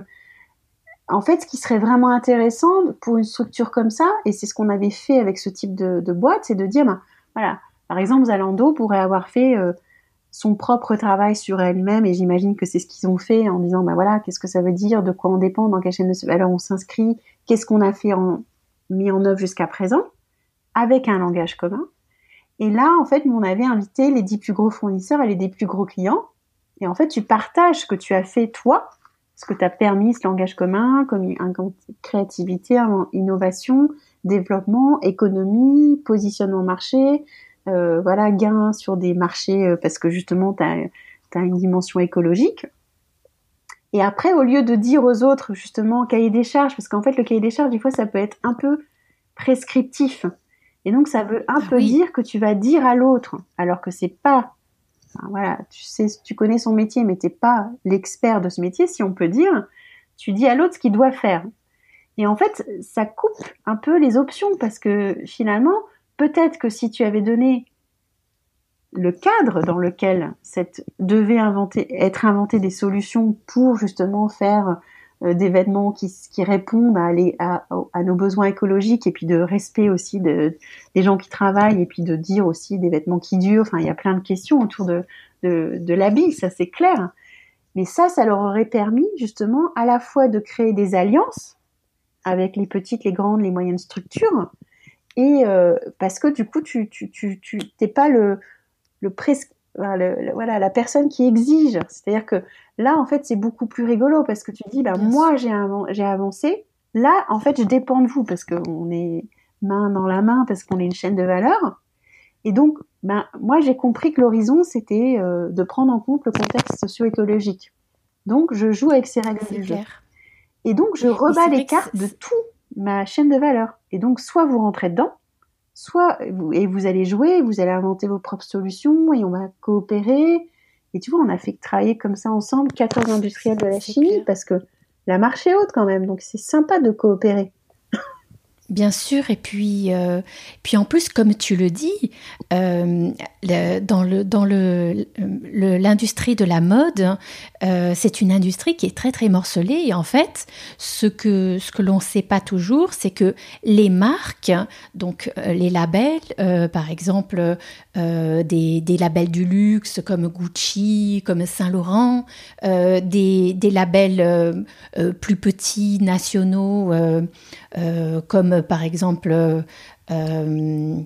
en fait, ce qui serait vraiment intéressant pour une structure comme ça, et c'est ce qu'on avait fait avec ce type de, boîte, c'est de dire, ben, voilà, par exemple, Zalando pourrait avoir fait euh, son propre travail sur elle-même, et j'imagine que c'est ce qu'ils ont fait en disant, ben voilà, qu'est-ce que ça veut dire, de quoi on dépend, dans quelle chaîne de valeur on s'inscrit, qu'est-ce qu'on a fait en, mis en œuvre jusqu'à présent, avec un langage commun. Et là, en fait, on avait invité les dix plus gros fournisseurs et les dix plus gros clients. Et en fait, tu partages ce que tu as fait toi ce que tu as permis ce langage commun, comme créativité, innovation, développement, économie, positionnement marché, euh, voilà, gain sur des marchés euh, parce que justement tu as, une dimension écologique. Et après, au lieu de dire aux autres justement cahier des charges, parce qu'en fait le cahier des charges, des fois ça peut être un peu prescriptif. Et donc ça veut un ah peu dire que tu vas dire à l'autre, alors que c'est pas voilà, tu sais, tu connais son métier, mais t'es pas l'expert de ce métier, si on peut dire. Tu dis à l'autre ce qu'il doit faire. Et en fait, ça coupe un peu les options parce que finalement, peut-être que si tu avais donné le cadre dans lequel cette devait inventer, être inventé des solutions pour justement faire des vêtements qui, qui répondent à, à, nos besoins écologiques et puis de respect aussi de, des gens qui travaillent et puis de dire aussi des vêtements qui durent. Enfin, il y a plein de questions autour de, de, de l'habit, ça c'est clair. Mais ça, ça leur aurait permis justement à la fois de créer des alliances avec les petites, les grandes, les moyennes structures, et euh, parce que du coup, tu tu tu tu t'es pas le le voilà la personne qui exige. C'est-à-dire que là, en fait, c'est beaucoup plus rigolo parce que tu dis, bah, moi, j'ai j'ai avancé. Là, en fait, je dépends de vous parce qu'on est main dans la main, parce qu'on est une chaîne de valeur. Et donc, ben, moi, j'ai compris que l'horizon, c'était euh, de prendre en compte le contexte socio-écologique. Donc, je joue avec ces règles du jeu. Et donc, je rebats les cartes de tout ma chaîne de valeur. Et donc, soit vous rentrez dedans, soit et vous allez jouer, vous allez inventer vos propres solutions et on va coopérer. Et tu vois, on a fait travailler comme ça ensemble 14 industriels de la chimie parce que la marche est haute quand même, donc c'est sympa de coopérer. Bien sûr, et puis, euh, puis en plus, comme tu le dis, euh, dans le dans le l'industrie de la mode, euh, c'est une industrie qui est très très morcelée. Et en fait, ce que ce que l'on ne sait pas toujours, c'est que les marques, donc les labels, par exemple des, des, labels du luxe comme Gucci, comme Saint Laurent, des, des labels plus petits nationaux comme par exemple euh, euh,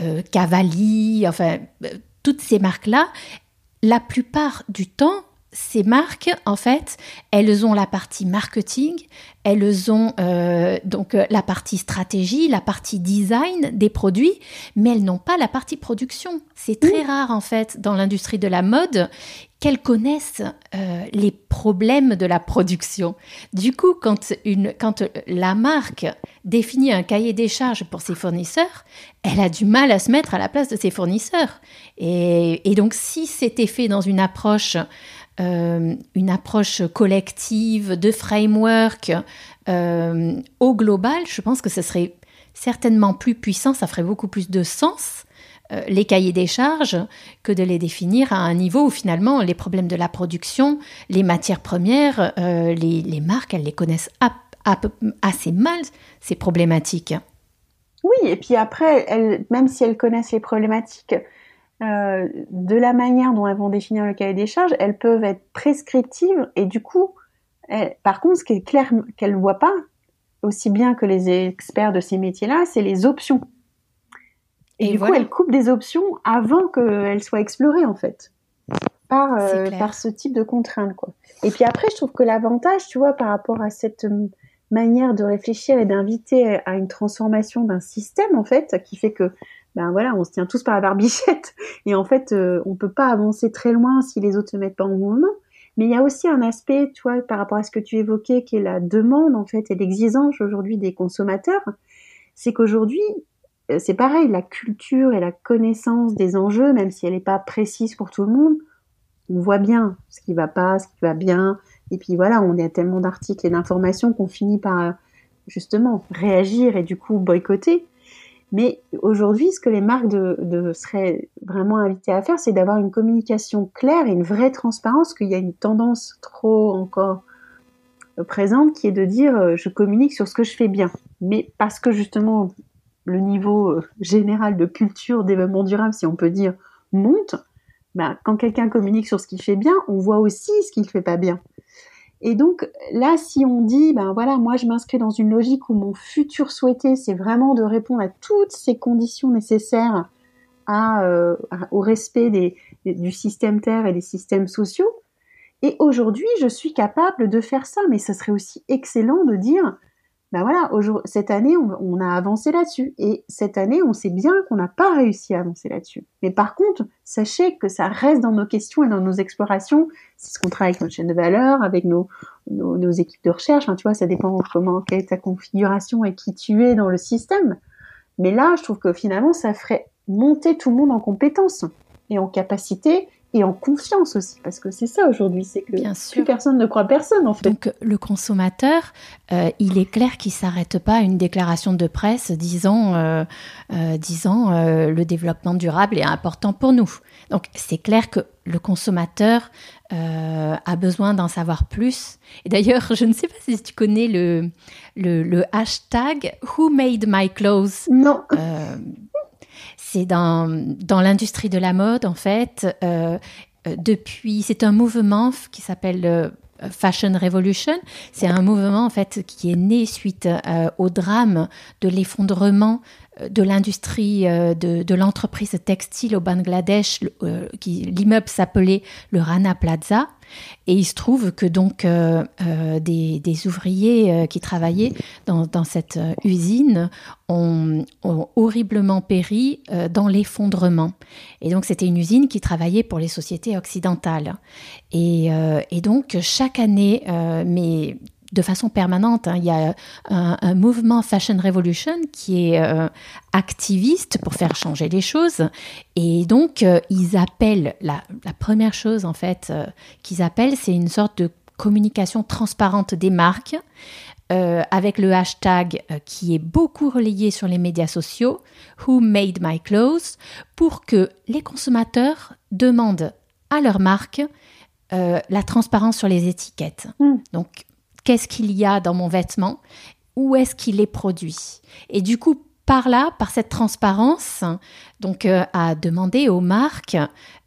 euh, Cavalli, enfin, toutes ces marques-là, la plupart du temps, ces marques, en fait, elles ont la partie marketing, elles ont donc la partie stratégie, la partie design des produits, mais elles n'ont pas la partie production. C'est très rare, en fait, dans l'industrie de la mode qu'elles connaissent euh, les problèmes de la production. Du coup, quand, une, quand la marque définit un cahier des charges pour ses fournisseurs, elle a du mal à se mettre à la place de ses fournisseurs. Et, donc, si c'était fait dans une approche, euh, une approche collective de framework euh, au global, je pense que ce serait certainement plus puissant, ça ferait beaucoup plus de sens euh, les cahiers des charges que de les définir à un niveau où finalement les problèmes de la production, les matières premières, les, marques, elles les connaissent assez mal, ces problématiques. Oui, et puis après, même si elles connaissent les problématiques, euh, de la manière dont elles vont définir le cahier des charges, elles peuvent être prescriptives et du coup, par contre, ce qui est clair qu'elles ne voient pas, aussi bien que les experts de ces métiers-là, c'est les options. Et, du coup, elle coupe des options avant qu'elles soient explorées, en fait, par, euh, par ce type de contraintes. Quoi. Et puis après, je trouve que l'avantage, tu vois, par rapport à cette euh, manière de réfléchir et d'inviter à une transformation d'un système, en fait, qui fait que, ben voilà, on se tient tous par la barbichette, <laughs> et en fait, euh, on peut pas avancer très loin si les autres se mettent pas en mouvement. Mais il y a aussi un aspect, tu vois, par rapport à ce que tu évoquais, qui est la demande, en fait, et l'exigence aujourd'hui des consommateurs. C'est qu'aujourd'hui, euh, c'est pareil, la culture et la connaissance des enjeux, même si elle n'est pas précise pour tout le monde, on voit bien ce qui va pas, ce qui va bien. Et puis voilà, on a tellement d'articles et d'informations qu'on finit par justement réagir et du coup boycotter. Mais aujourd'hui, ce que les marques seraient vraiment invitées à faire, c'est d'avoir une communication claire et une vraie transparence, qu'il y a une tendance trop encore présente qui est de dire euh, je communique sur ce que je fais bien. Mais parce que justement le niveau euh, général de culture développement durable, si on peut dire, monte, bah, quand quelqu'un communique sur ce qu'il fait bien, on voit aussi ce qu'il fait pas bien. Et donc là, si on dit, ben voilà, moi je m'inscris dans une logique où mon futur souhaité, c'est vraiment de répondre à toutes ces conditions nécessaires euh, au respect du système Terre et des systèmes sociaux. Et aujourd'hui, je suis capable de faire ça, mais ce serait aussi excellent de dire, ben voilà, cette année, on, a avancé là-dessus. Et cette année, on sait bien qu'on n'a pas réussi à avancer là-dessus. Mais par contre, sachez que ça reste dans nos questions et dans nos explorations. C'est ce qu'on travaille avec notre chaîne de valeur, avec nos, nos, équipes de recherche. Tu vois, ça dépend comment, quelle est ta configuration et qui tu es dans le système. Mais là, je trouve que finalement, ça ferait monter tout le monde en compétences et en capacité et en confiance aussi, parce que c'est ça aujourd'hui, c'est que plus personne ne croit personne en fait. Donc le consommateur, euh, il est clair qu'il s'arrête pas à une déclaration de presse disant, euh, euh, disant le développement durable est important pour nous. Donc c'est clair que le consommateur a besoin d'en savoir plus. Et d'ailleurs, <laughs> je ne sais pas si tu connais le, le, le hashtag Who Made My Clothes? Non c'est dans, l'industrie de la mode, en fait. Euh, euh, depuis, c'est un mouvement qui s'appelle euh, Fashion Revolution. C'est un mouvement en fait qui est né suite au drame de l'effondrement de l'industrie de, de l'entreprise textile au Bangladesh. L'immeuble s'appelait le Rana Plaza. Et il se trouve que donc euh, euh, des, ouvriers euh, qui travaillaient dans, cette usine ont, horriblement péri dans l'effondrement. Et donc c'était une usine qui travaillait pour les sociétés occidentales. Et, et donc chaque année, mais de façon permanente. Hein. Il y a un, mouvement Fashion Revolution qui est euh, activiste pour faire changer les choses. Et donc, euh, ils appellent, la, première chose en fait euh, qu'ils appellent, c'est une sorte de communication transparente des marques. Euh, avec le hashtag euh, qui est beaucoup relayé sur les médias sociaux, Who Made My Clothes, pour que les consommateurs demandent à leur marque euh, la transparence sur les étiquettes. Hmm. Donc, qu'est-ce qu'il y a dans mon vêtement Où est-ce qu'il est produit Et du coup, par là, par cette transparence, donc à demander aux marques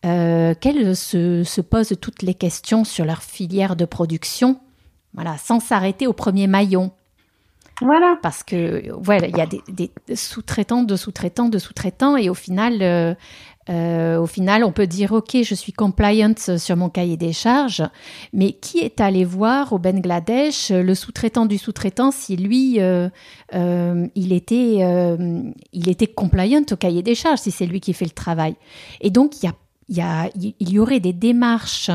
qu'elles se, se, posent toutes les questions sur leur filière de production voilà, sans s'arrêter au premier maillon. Voilà. Parce que voilà, il y a des, sous-traitants, de sous-traitants, de sous-traitants, et au final, euh, euh, au final, on peut dire ok, je suis compliant sur mon cahier des charges, mais qui est allé voir au Bangladesh le sous-traitant du sous-traitant si lui, euh, il était, il était compliant au cahier des charges, si c'est lui qui fait le travail. Et donc il y a il y, aurait des démarches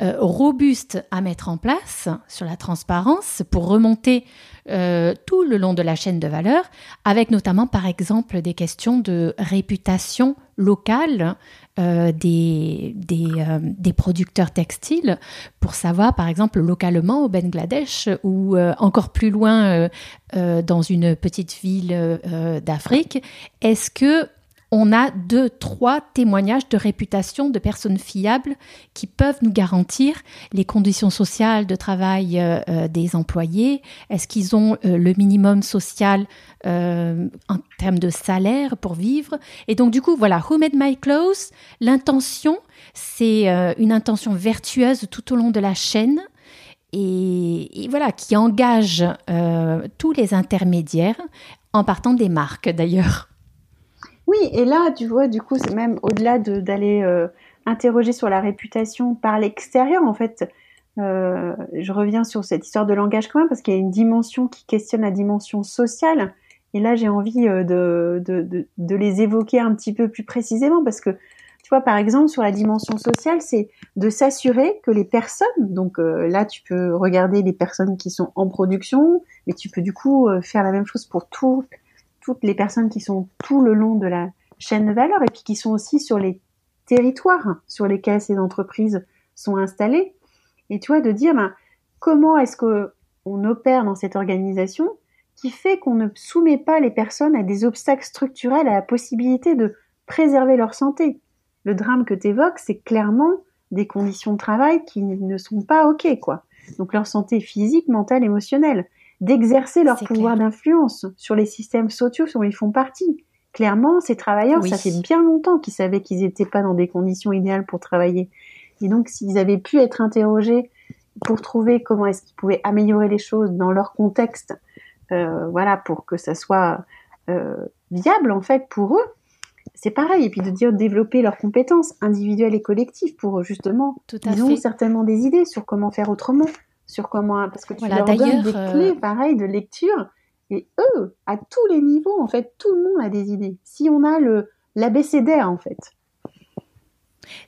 euh, robustes à mettre en place sur la transparence pour remonter euh, tout le long de la chaîne de valeur, avec notamment par exemple des questions de réputation locale euh, des, des, producteurs textiles pour savoir par exemple localement au Bangladesh ou encore plus loin dans une petite ville d'Afrique, est-ce que on a deux, trois témoignages de réputation de personnes fiables qui peuvent nous garantir les conditions sociales de travail euh, euh, des employés. Est-ce qu'ils ont euh, le minimum social en termes de salaire pour vivre? Et donc, du coup, voilà, Who Made My Clothes? L'intention, c'est une intention vertueuse tout au long de la chaîne. et voilà, qui engage tous les intermédiaires en partant des marques d'ailleurs. Oui, et là, tu vois, du coup, c'est même au-delà d'aller euh, interroger sur la réputation par l'extérieur, en fait, euh, je reviens sur cette histoire de langage commun parce qu'il y a une dimension qui questionne la dimension sociale. Et là, j'ai envie euh, de, les évoquer un petit peu plus précisément parce que, tu vois, par exemple, sur la dimension sociale, c'est de s'assurer que les personnes, donc là, tu peux regarder les personnes qui sont en production, mais tu peux du coup faire la même chose pour tout, toutes les personnes qui sont tout le long de la chaîne de valeur et puis qui sont aussi sur les territoires sur lesquels ces entreprises sont installées. Et tu vois, de dire ben, comment est-ce que on opère dans cette organisation qui fait qu'on ne soumet pas les personnes à des obstacles structurels à la possibilité de préserver leur santé. Le drame que tu évoques, c'est clairement des conditions de travail qui ne sont pas OK, quoi. Donc leur santé physique, mentale, émotionnelle d'exercer leur pouvoir d'influence sur les systèmes sociaux dont ils font partie. Clairement, ces travailleurs, ça fait bien longtemps qu'ils savaient qu'ils n'étaient pas dans des conditions idéales pour travailler. Et donc, s'ils avaient pu être interrogés pour trouver comment est-ce qu'ils pouvaient améliorer les choses dans leur contexte, euh, voilà, pour que ça soit euh, viable en fait pour eux, c'est pareil. Et puis de dire développer leurs compétences individuelles et collectives pour justement, Tout ils ont certainement des idées sur comment faire autrement sur comment parce que tu leur donnes des euh, clés pareil de lecture et eux à tous les niveaux en fait tout le monde a des idées. Si on a le l'abécédaire en fait.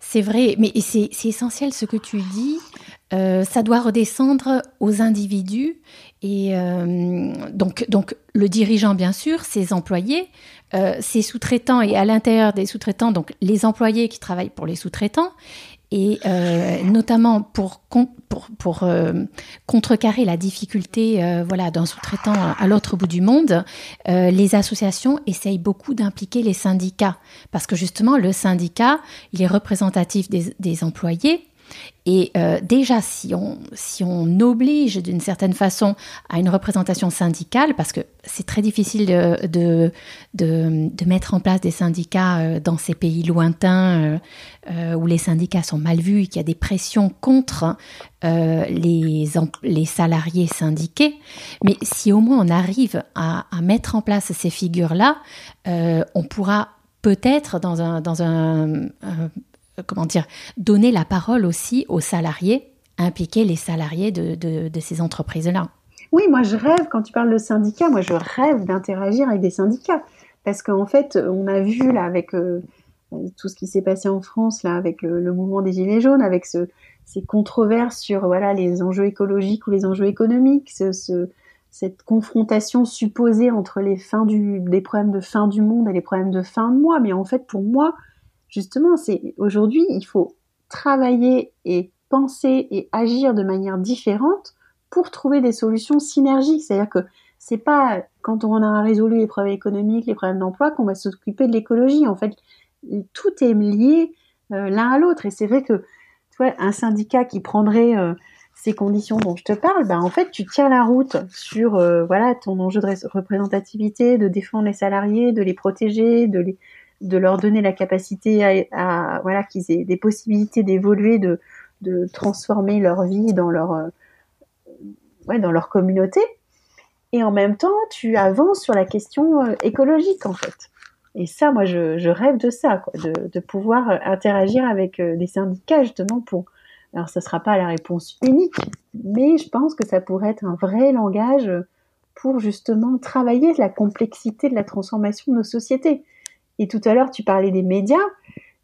C'est vrai mais c'est essentiel ce que tu dis. Euh, ça doit redescendre aux individus et euh, donc donc le dirigeant bien sûr ses employés ses sous-traitants et à l'intérieur des sous-traitants donc les employés qui travaillent pour les sous-traitants et euh, notamment pour, pour, euh, contrecarrer la difficulté euh, voilà, d'un sous-traitant à l'autre bout du monde, les associations essayent beaucoup d'impliquer les syndicats. Parce que justement le syndicat, il est représentatif des employés et euh, déjà, si on, si on oblige d'une certaine façon à une représentation syndicale, parce que c'est très difficile de, de, de, mettre en place des syndicats euh, dans ces pays lointains euh, où les syndicats sont mal vus et qu'il y a des pressions contre les, les salariés syndiqués, mais si au moins on arrive à, mettre en place ces figures-là, on pourra peut-être dans un, dans un comment dire, donner la parole aussi aux salariés, impliquer les salariés de, ces entreprises-là. Oui, moi je rêve, quand tu parles de syndicats, moi je rêve d'interagir avec des syndicats. Parce qu'en fait, on a vu là avec euh, tout ce qui s'est passé en France, là, avec le, mouvement des Gilets jaunes, avec ce, ces controverses sur voilà, les enjeux écologiques ou les enjeux économiques, ce, cette confrontation supposée entre les problèmes de fin du monde et les problèmes de fin de mois. Mais en fait, pour moi, justement, c'est aujourd'hui, il faut travailler et penser et agir de manière différente pour trouver des solutions synergiques. C'est-à-dire que c'est pas quand on a résolu les problèmes économiques, les problèmes d'emploi qu'on va s'occuper de l'écologie. En fait, tout est lié euh, l'un à l'autre. Et c'est vrai que tu vois, un syndicat qui prendrait euh, ces conditions dont je te parle, ben en fait, tu tiens la route sur euh, voilà ton enjeu de représentativité, de défendre les salariés, de les protéger, de les de leur donner la capacité à, voilà qu'ils aient des possibilités d'évoluer, de de transformer leur vie dans leur ouais, dans leur communauté. Et en même temps, tu avances sur la question écologique en fait. Et ça, moi, je, rêve de ça, quoi, de, de, pouvoir euh, interagir avec euh, des syndicats justement pour. Alors, ça sera pas la réponse unique, mais je pense que ça pourrait être un vrai langage pour justement travailler la complexité de la transformation de nos sociétés. Et tout à l'heure, tu parlais des médias,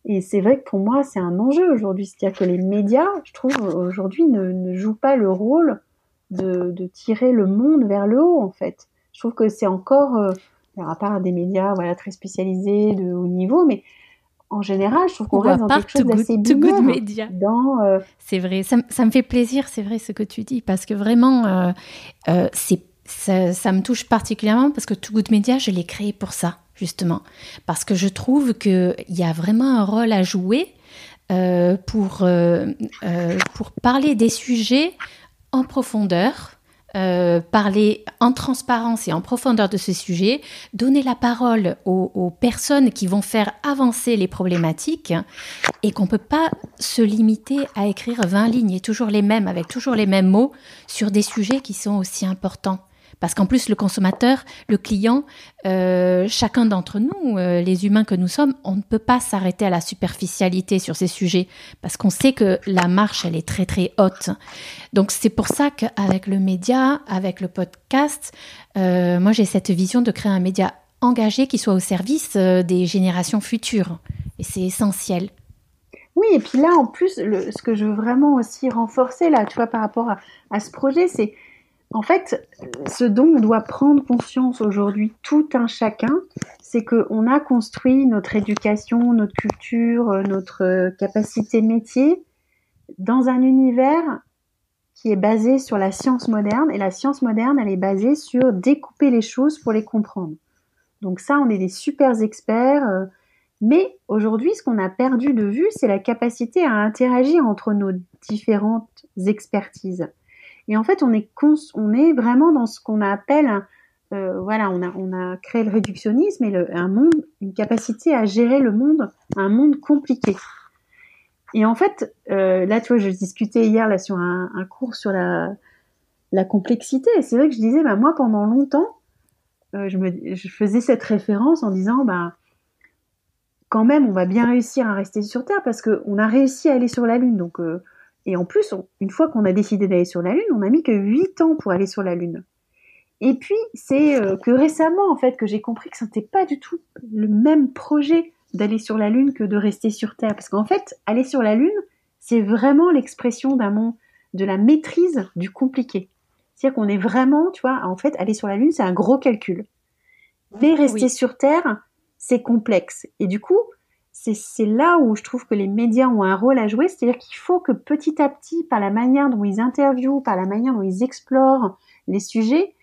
et c'est vrai que pour moi, c'est un enjeu aujourd'hui. C'est-à-dire que les médias, je trouve, aujourd'hui, ne, ne jouent pas le rôle de, de, tirer le monde vers le haut, en fait. Je trouve que c'est encore euh, à part des médias voilà, très spécialisés de haut niveau, mais en général, je trouve qu'on reste dans quelque chose d'assez binaire. Dans, euh, C'est vrai, ça, ça, me fait plaisir, c'est vrai ce que tu dis, parce que vraiment, euh, euh, c'est, ça, ça, me touche particulièrement parce que Too Good Media, je l'ai créé pour ça, justement. Parce que je trouve qu'il y a vraiment un rôle à jouer pour, pour parler des sujets en profondeur, euh, parler en transparence et en profondeur de ce sujet, donner la parole aux, personnes qui vont faire avancer les problématiques et qu'on ne peut pas se limiter à écrire 20 lignes et toujours les mêmes, avec toujours les mêmes mots sur des sujets qui sont aussi importants. Parce qu'en plus, le consommateur, le client, euh, chacun d'entre nous, euh, les humains que nous sommes, on ne peut pas s'arrêter à la superficialité sur ces sujets, parce qu'on sait que la marche, elle est très très haute. Donc c'est pour ça qu'avec le média, avec le podcast, euh, moi j'ai cette vision de créer un média engagé qui soit au service des générations futures. Et c'est essentiel. Oui, et puis là, en plus, ce que je veux vraiment aussi renforcer, là, tu vois, par rapport à ce projet, c'est en fait, ce dont on doit prendre conscience aujourd'hui, tout un chacun, c'est qu'on a construit notre éducation, notre culture, euh, notre euh, capacité métier dans un univers qui est basé sur la science moderne. Et la science moderne, elle est basée sur découper les choses pour les comprendre. Donc ça, on est des super experts. Euh, mais aujourd'hui, ce qu'on a perdu de vue, c'est la capacité à interagir entre nos différentes expertises. Et en fait, on est, vraiment dans ce qu'on appelle, euh, voilà, on a, créé le réductionnisme et une capacité à gérer le monde, un monde compliqué. Et en fait, euh, là, tu vois, je discutais hier là sur un, cours sur la, complexité. Et c'est vrai que je disais, bah, moi, pendant longtemps, euh, je, faisais cette référence en disant, bah, quand même, on va bien réussir à rester sur Terre parce qu'on a réussi à aller sur la Lune. Donc, et en plus, une fois qu'on a décidé d'aller sur la Lune, on a mis que 8 ans pour aller sur la Lune. Et puis, c'est euh, que récemment, en fait, que j'ai compris que ce n'était pas du tout le même projet d'aller sur la Lune que de rester sur Terre. Parce qu'en fait, aller sur la Lune, c'est vraiment l'expression d'un monde, de la maîtrise du compliqué. C'est-à-dire qu'on est vraiment, tu vois, en fait, aller sur la Lune, c'est un gros calcul. Mais rester sur Terre, c'est complexe. Et du coup, c'est là où je trouve que les médias ont un rôle à jouer, c'est-à-dire qu'il faut que petit à petit, par la manière dont ils interviewent, par la manière dont ils explorent les sujets,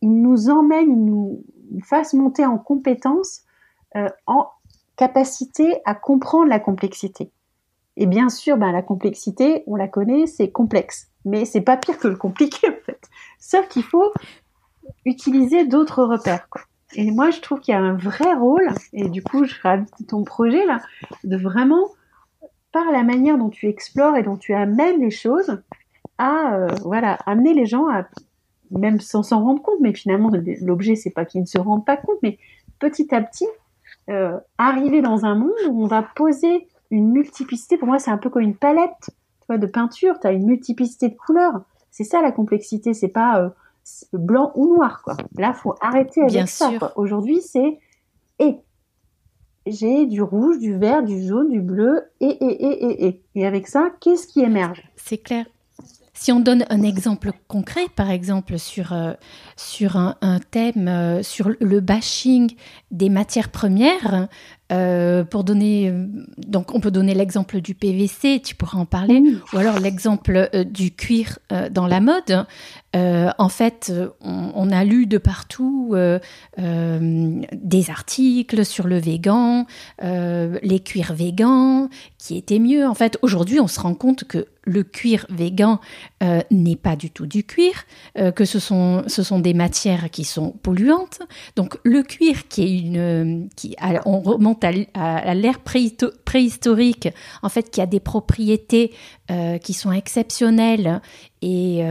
ils nous emmènent, ils nous fassent monter en compétence, euh, en capacité à comprendre la complexité. Et bien sûr, ben, la complexité, on la connaît, c'est complexe, mais c'est pas pire que le compliqué en fait. Sauf qu'il faut utiliser d'autres repères. Et moi, je trouve qu'il y a un vrai rôle, et du coup, je ravie ton projet là, de vraiment, par la manière dont tu explores et dont tu amènes les choses, à euh, voilà, amener les gens à, même sans s'en rendre compte, mais finalement, l'objet, c'est pas qu'ils ne se rendent pas compte, mais petit à petit, euh, arriver dans un monde où on va poser une multiplicité. Pour moi, c'est un peu comme une palette, tu vois, de peinture. Tu as une multiplicité de couleurs. C'est ça la complexité. C'est pas euh, blanc ou noir, quoi. Là, faut arrêter avec Bien ça. Aujourd'hui, c'est et j'ai du rouge, du vert, du jaune, du bleu et et et et et. Et avec ça, qu'est-ce qui émerge? C'est clair. Si on donne un exemple concret, par exemple sur, euh, sur un, thème, euh, sur le bashing des matières premières, Euh, pour donner, donc on peut donner l'exemple du PVC, tu pourras en parler, ou alors l'exemple du cuir dans la mode. en fait, on, a lu de partout des articles sur le végan, les cuirs végans, qui étaient mieux. En fait, aujourd'hui, on se rend compte que le cuir végan euh, n'est pas du tout du cuir, euh, que ce sont, ce sont des matières qui sont polluantes. Donc le cuir qui est une, qui on remonte à, l'ère préhistorique, en fait, qui a des propriétés euh, qui sont exceptionnelles et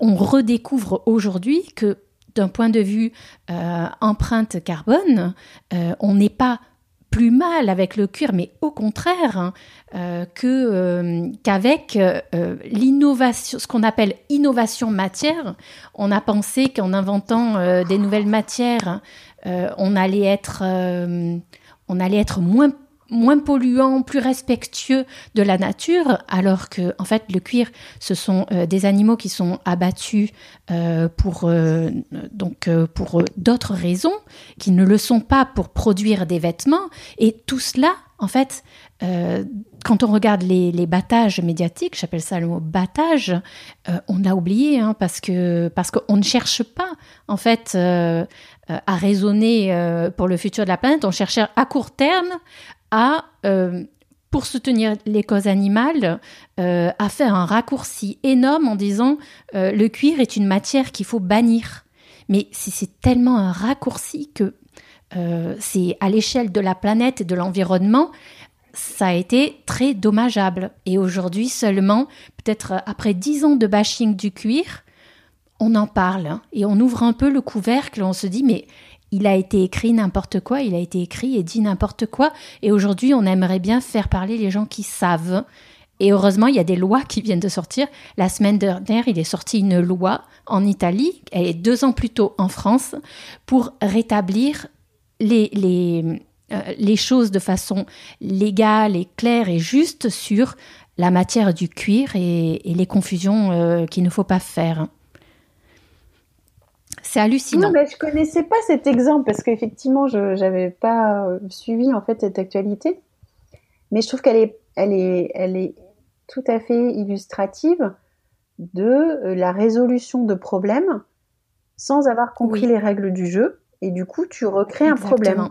on redécouvre aujourd'hui que d'un point de vue empreinte carbone, on n'est pas plus mal avec le cuir, mais au contraire, hein, euh, que euh, qu'avec euh, l'innovation, ce qu'on appelle innovation matière, on a pensé qu'en inventant des nouvelles matières, on allait être on allait être moins moins polluant, plus respectueux de la nature, alors que en fait le cuir, ce sont euh, des animaux qui sont abattus euh, pour euh, donc pour d'autres raisons, qui ne le sont pas pour produire des vêtements, et tout cela, en fait, quand on regarde les, battages médiatiques, j'appelle ça le mot battage, on a oublié hein, parce que parce qu'on ne cherche pas en fait à raisonner pour le futur de la planète, on cherche à court terme à, euh, pour soutenir les causes animales, euh, à faire un raccourci énorme en disant euh, le cuir est une matière qu'il faut bannir. Mais c'est tellement un raccourci que c'est à l'échelle de la planète et de l'environnement, ça a été très dommageable. Et aujourd'hui seulement, peut-être après dix ans de bashing du cuir, on en parle hein, et on ouvre un peu le couvercle, on se dit mais il a été écrit n'importe quoi, il a été écrit et dit n'importe quoi. Et aujourd'hui, on aimerait bien faire parler les gens qui savent. Et heureusement, il y a des lois qui viennent de sortir. La semaine dernière, il est sorti une loi en Italie, et deux ans plus tôt en France, pour rétablir les, les, euh, les choses de façon légale et claire et juste sur la matière du cuir et, les confusions euh, qu'il ne faut pas faire. C'est hallucinant. Non, mais je connaissais pas cet exemple parce qu'effectivement, je n'avais pas euh, suivi en fait cette actualité. Mais je trouve qu'elle est, elle est, elle est tout à fait illustrative de euh, la résolution de problèmes sans avoir compris les règles du jeu. Et du coup, tu recrées un problème.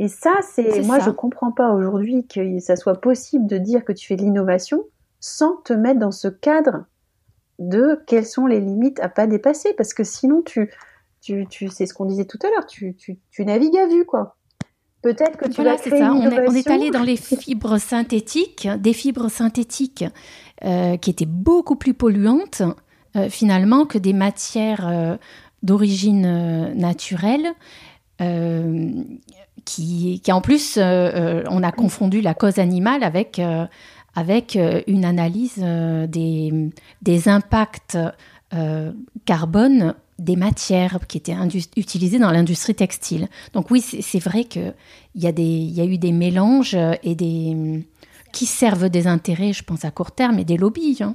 Et ça, c'est moi, je comprends pas aujourd'hui que ça soit possible de dire que tu fais de l'innovation sans te mettre dans ce cadre de quelles sont les limites à pas dépasser parce que sinon tu tu, tu c'est ce qu'on disait tout à l'heure tu, tu, tu navigues à vue quoi peut-être que tu vas créer ça. On, est, on, est, allé dans les fibres synthétiques des fibres synthétiques euh, qui étaient beaucoup plus polluantes euh, finalement que des matières euh, d'origine naturelle qui, qui en plus on a confondu la cause animale avec avec euh, une analyse euh, des, impacts euh, carbone des matières qui étaient utilisées dans l'industrie textile. Donc oui, c'est vrai qu'il y, a y a eu des mélanges qui servent des intérêts, je pense à court terme, et des lobbies. Hein.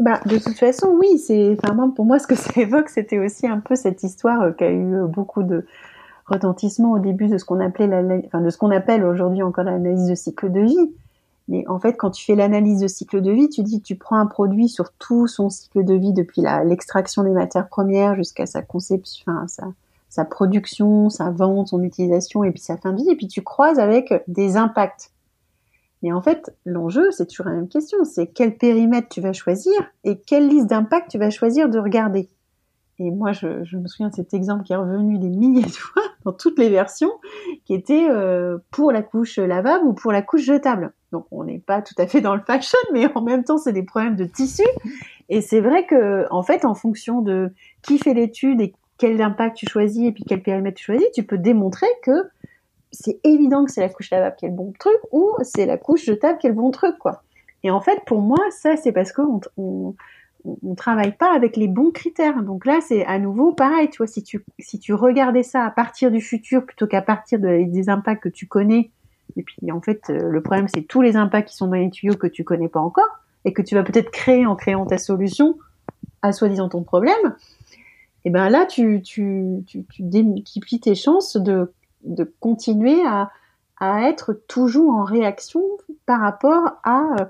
Bah, de toute façon, oui. C'est, pour moi, ce que ça évoque, c'était aussi un peu cette histoire qui a eu beaucoup de retentissement au début de ce qu'on appelait de ce qu'on appelle aujourd'hui encore l'analyse de cycle de vie. Mais en fait, quand tu fais l'analyse de cycle de vie, tu dis tu prends un produit sur tout son cycle de vie depuis l'extraction des matières premières jusqu'à sa conception, enfin, sa, production, sa vente, son utilisation et puis sa fin de vie, et puis tu croises avec des impacts. Mais en fait, l'enjeu, c'est toujours la même question, c'est quel périmètre tu vas choisir et quelle liste d'impacts tu vas choisir de regarder. Et moi, je, me souviens de cet exemple qui est revenu des milliers de fois <laughs> dans toutes les versions, qui était euh, pour la couche lavable ou pour la couche jetable. Donc, on n'est pas tout à fait dans le fashion, mais en même temps, c'est des problèmes de tissu. Et c'est vrai que, en fait, en fonction de qui fait l'étude et quel impact tu choisis et puis quel périmètre tu choisis, tu peux démontrer que c'est évident que c'est la couche lavable qui est le bon truc ou c'est la couche jetable qui est le bon truc, quoi. Et en fait, pour moi, ça, c'est parce on, on travaille pas avec les bons critères. Donc là, c'est à nouveau pareil, tu vois, si tu, si tu regardais ça à partir du futur plutôt qu'à partir des impacts que tu connais, et puis en fait, euh, le problème, c'est tous les impacts qui sont dans les tuyaux que tu connais pas encore, et que tu vas peut-être créer en créant ta solution à soi-disant ton problème, et ben là, tu, tu, tu, tu démultiplies tes chances de, de continuer à, à être toujours en réaction par rapport à euh,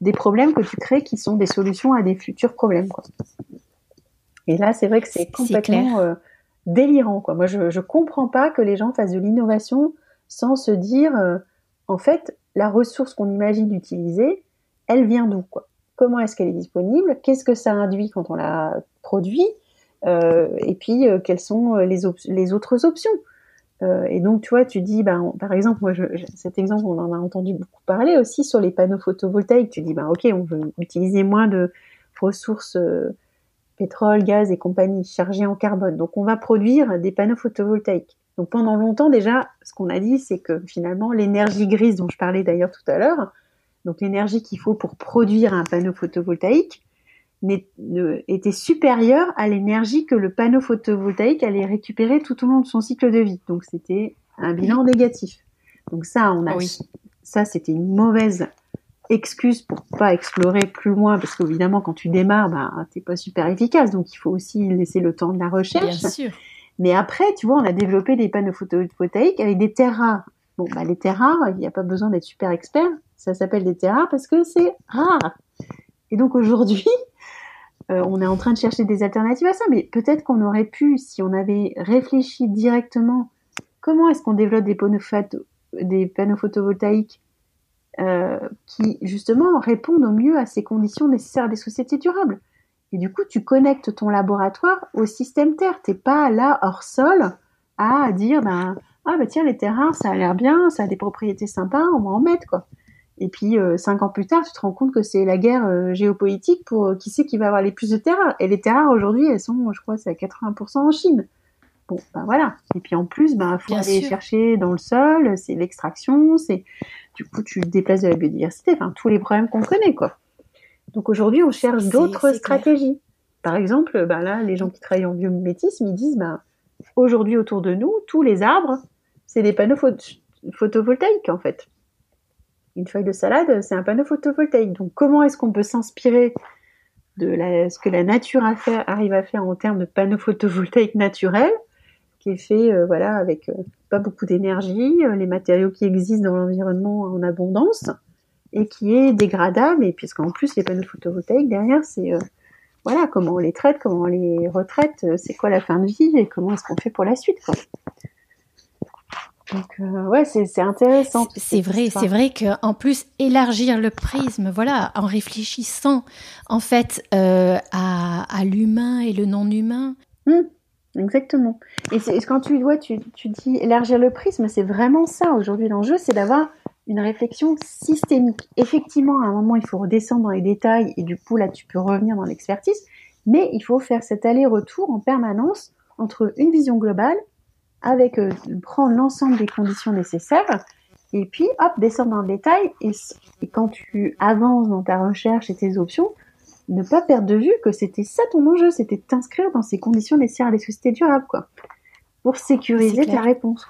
des problèmes que tu crées qui sont des solutions à des futurs problèmes. Quoi. Et là, c'est vrai que c'est complètement euh, délirant. Quoi. Moi, je ne comprends pas que les gens fassent de l'innovation sans se dire, euh, en fait, la ressource qu'on imagine utiliser, elle vient d'où quoi Comment est-ce qu'elle est disponible? Qu'est-ce que ça induit quand on la produit? Et puis, quelles sont les, les autres options? Euh, et donc, tu vois, tu dis, ben, par exemple, moi, cet exemple, on en a entendu beaucoup parler aussi sur les panneaux photovoltaïques. Tu dis, ben, ok, on veut utiliser moins de ressources euh, pétrole, gaz et compagnie chargées en carbone. Donc, on va produire des panneaux photovoltaïques. Donc, pendant longtemps déjà, ce qu'on a dit, c'est que finalement, l'énergie grise dont je parlais d'ailleurs tout à l'heure, donc l'énergie qu'il faut pour produire un panneau photovoltaïque, était supérieure à l'énergie que le panneau photovoltaïque allait récupérer tout au long de son cycle de vie. Donc c'était un bilan négatif. Donc ça, on a, ça c'était une mauvaise excuse pour pas explorer plus loin parce qu'évidemment quand tu démarres, bah t'es pas super efficace. Donc il faut aussi laisser le temps de la recherche. Bien sûr. Mais après, tu vois, on a développé des panneaux photovoltaïques avec des terres rares. Bon, bah, les terres rares, il n'y a pas besoin d'être super expert. Ça s'appelle des terres rares parce que c'est rare. Et donc aujourd'hui, euh, on est en train de chercher des alternatives à ça, mais peut-être qu'on aurait pu, si on avait réfléchi directement, comment est-ce qu'on développe des panneaux, photovoltaïques euh, qui justement répondent au mieux à ces conditions nécessaires des sociétés durables? Et du coup, tu connectes ton laboratoire au système Terre. T'es pas là hors sol à dire ben ah bah tiens les terrains ça a l'air bien, ça a des propriétés sympas, on va en mettre quoi. Et puis euh, cinq ans plus tard, tu te rends compte que c'est la guerre euh, géopolitique pour euh, qui sait qui va avoir les plus de terrains. Et les terrains aujourd'hui, elles sont, je crois, c'est à 80% en Chine. Bon, ben voilà. Et puis en plus, ben faut aller chercher dans le sol, c'est l'extraction, c'est du coup tu déplaces de la biodiversité, enfin tous les problèmes qu'on connaît quoi. Donc aujourd'hui, on cherche d'autres stratégies. Par exemple, ben là, les gens qui travaillent en biomimétisme, ils disent ben aujourd'hui autour de nous, tous les arbres, c'est des panneaux photovoltaïques en fait une feuille de salade, c'est un panneau photovoltaïque. Donc comment est-ce qu'on peut s'inspirer de ce que la nature arrive à faire en termes de panneaux photovoltaïques naturels, qui est fait euh, voilà avec euh, pas beaucoup d'énergie, euh, les matériaux qui existent dans l'environnement en abondance et qui est dégradable. Et puisqu'en plus les panneaux photovoltaïques derrière, c'est voilà comment on les traite, comment on les retraite, c'est quoi la fin de vie et comment est-ce qu'on fait pour la suite. Donc euh, ouais, c'est intéressant. C'est vrai, c'est vrai que en plus élargir le prisme, voilà, en réfléchissant en fait euh, à, à l'humain et le non humain. Hum, exactement. Et quand tu vois, tu, tu dis élargir le prisme, c'est vraiment ça aujourd'hui l'enjeu, c'est d'avoir une réflexion systémique. Effectivement, à un moment, il faut redescendre dans les détails et du coup là, tu peux revenir dans l'expertise, mais il faut faire cet aller-retour en permanence entre une vision globale avec euh, prendre l'ensemble des conditions nécessaires et puis hop descendre dans le détail et, quand tu avances dans ta recherche et tes options ne pas perdre de vue que c'était ça ton enjeu c'était de t'inscrire dans ces conditions nécessaires à des sociétés durables quoi. Pour sécuriser ta réponse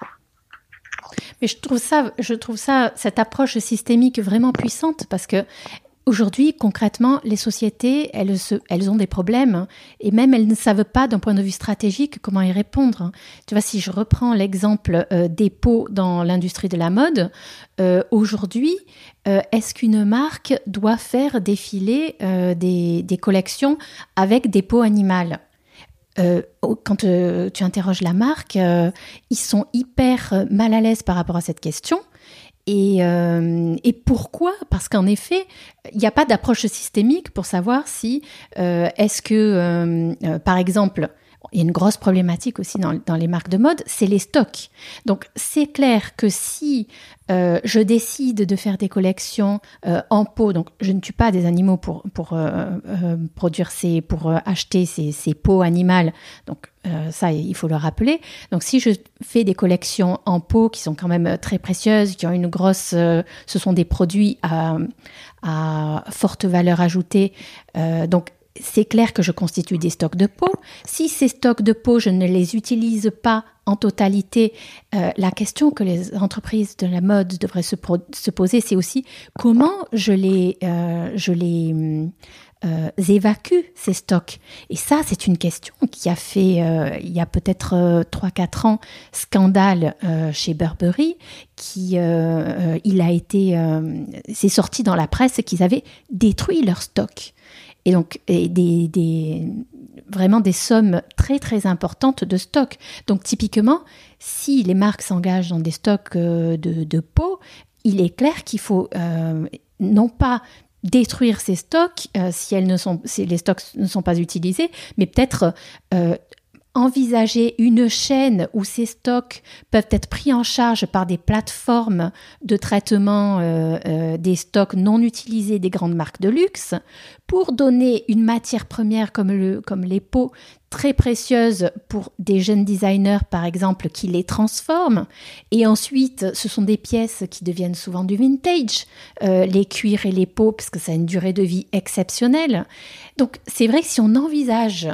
Mais je trouve ça, je trouve ça, cette approche systémique vraiment puissante parce que Aujourd'hui, concrètement, les sociétés, elles, ont des problèmes et même elles ne savent pas d'un point de vue stratégique comment y répondre. Tu vois, si je reprends l'exemple euh, des pots dans l'industrie de la mode, euh, aujourd'hui, euh, est-ce qu'une marque doit faire défiler des, des, collections avec des pots animales quand tu interroges la marque, ils sont hyper mal à l'aise par rapport à cette question. Euh, et, pourquoi? Parce qu'en effet, il n'y a pas d'approche systémique pour savoir si euh, est-ce que, euh, par exemple, il y a une grosse problématique aussi dans, les marques de mode, c'est les stocks. Donc c'est clair que si je décide de faire des collections en pot, donc je ne tue pas des animaux pour, produire ces, pour acheter ces, ces pots animales, donc ça il faut le rappeler. Donc si je fais des collections en pot qui sont quand même très précieuses, qui ont une grosse, ce sont des produits à, forte valeur ajoutée, donc c'est clair que je constitue des stocks de peau. Si ces stocks de peau, je ne les utilise pas en totalité, euh, la question que les entreprises de la mode devraient se, poser, c'est aussi comment je les, euh, je les euh, évacuent ces stocks Et ça, c'est une question qui a fait, euh, il y a peut-être 3-4 ans, scandale chez Burberry, qui, il a été, c'est sorti dans la presse qu'ils avaient détruit leur stock. Et donc, des, vraiment des sommes très très importantes de stock. Donc, typiquement, si les marques s'engagent dans des stocks de, de peau, il est clair qu'il faut non pas détruire ces stocks euh, si, elles ne sont, si les stocks ne sont pas utilisés, mais peut-être euh, envisager une chaîne où ces stocks peuvent être pris en charge par des plateformes de traitement euh, des stocks non utilisés des grandes marques de luxe pour donner une matière première comme, le, comme les peaux très précieuses pour des jeunes designers, par exemple, qui les transforment. Et ensuite, ce sont des pièces qui deviennent souvent du vintage, euh, les cuirs et les peaux, parce que ça a une durée de vie exceptionnelle. Donc, c'est vrai que si on envisage,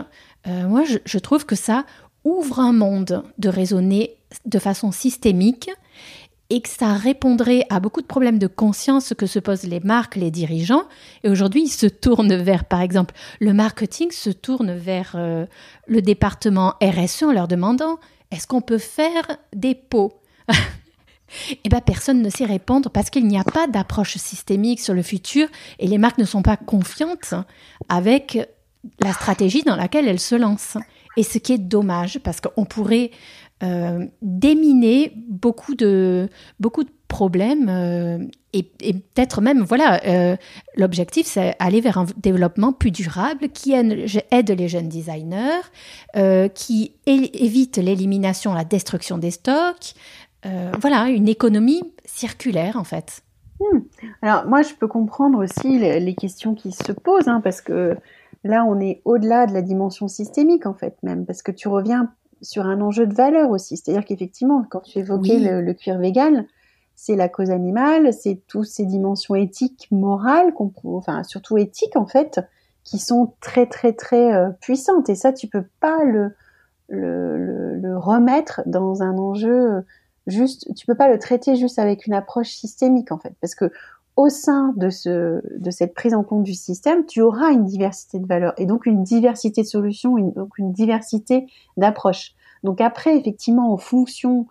euh, moi, je, trouve que ça ouvre un monde de raisonner de façon systémique et que ça répondrait à beaucoup de problèmes de conscience que se posent les marques, les dirigeants. Et aujourd'hui, ils se tournent vers, par exemple, le marketing se tourne vers euh, le département RSE en leur demandant est-ce qu'on peut faire des pots? <laughs> Eh bien, personne ne sait répondre parce qu'il n'y a pas d'approche systémique sur le futur et les marques ne sont pas confiantes avec la stratégie dans laquelle elles se lancent. Et ce qui est dommage parce qu'on pourrait euh, déminer beaucoup de, beaucoup de problèmes euh, et, peut-être même, voilà, euh, l'objectif c'est aller vers un développement plus durable qui aide les jeunes designers, qui évite l'élimination, la destruction des stocks. voilà, une économie circulaire en fait. Hmm. Alors moi je peux comprendre aussi les, questions qui se posent hein, parce que là on est au-delà de la dimension systémique en fait même parce que tu reviens sur un enjeu de valeur aussi. C'est-à-dire qu'effectivement, quand tu évoquais le, cuir vegan, c'est la cause animale, c'est toutes ces dimensions éthiques, morales, enfin surtout éthiques en fait, qui sont très très très euh, puissantes. Et ça, tu peux pas le, le, le, remettre dans un enjeu juste, tu peux pas le traiter juste avec une approche systémique en fait, parce que au sein de, ce, de cette prise en compte du système, tu auras une diversité de valeurs et donc une diversité de solutions, une, donc une diversité d'approches. Donc après, effectivement, en fonction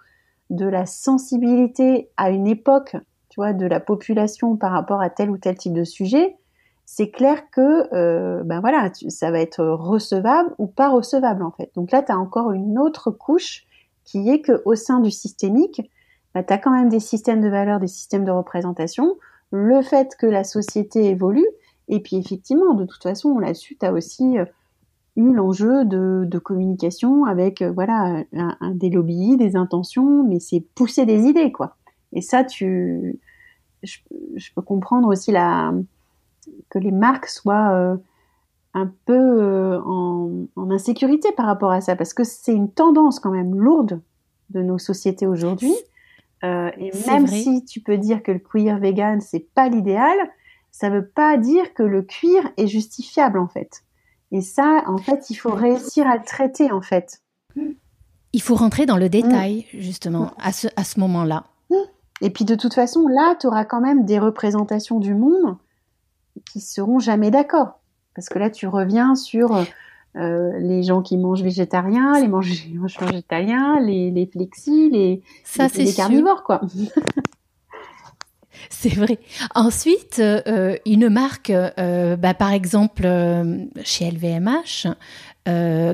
de la sensibilité à une époque, tu vois, de la population par rapport à tel ou tel type de sujet, c'est clair que, euh, ben voilà, ça va être recevable ou pas recevable en fait. Donc là, tu as encore une autre couche qui est que au sein du systémique, ben, tu as quand même des systèmes de valeurs, des systèmes de représentation le fait que la société évolue, et puis effectivement, de toute façon, là-dessus, tu as aussi euh, eu l'enjeu de, communication avec euh, voilà des lobbies, des intentions, mais c'est pousser des idées, quoi. Et ça, tu, je, peux comprendre aussi la, que les marques soient euh, un peu en, insécurité par rapport à ça, parce que c'est une tendance quand même lourde de nos sociétés aujourd'hui. Euh, et même si tu peux dire que le cuir vegan c'est pas l'idéal, ça veut pas dire que le cuir est justifiable en fait. Et ça, en fait, il faut réussir à le traiter en fait. Il faut rentrer dans le détail justement à ce, à ce moment-là. Et puis de toute façon, là, tu auras quand même des représentations du monde qui seront jamais d'accord. Parce que là, tu reviens sur euh, les gens qui mangent végétarien, les mangent, végétariens, les, <laughs> les flexis, les, les, carnivores, quoi. <laughs> C'est vrai. Ensuite, euh, une marque, euh, bah, par exemple, chez LVMH,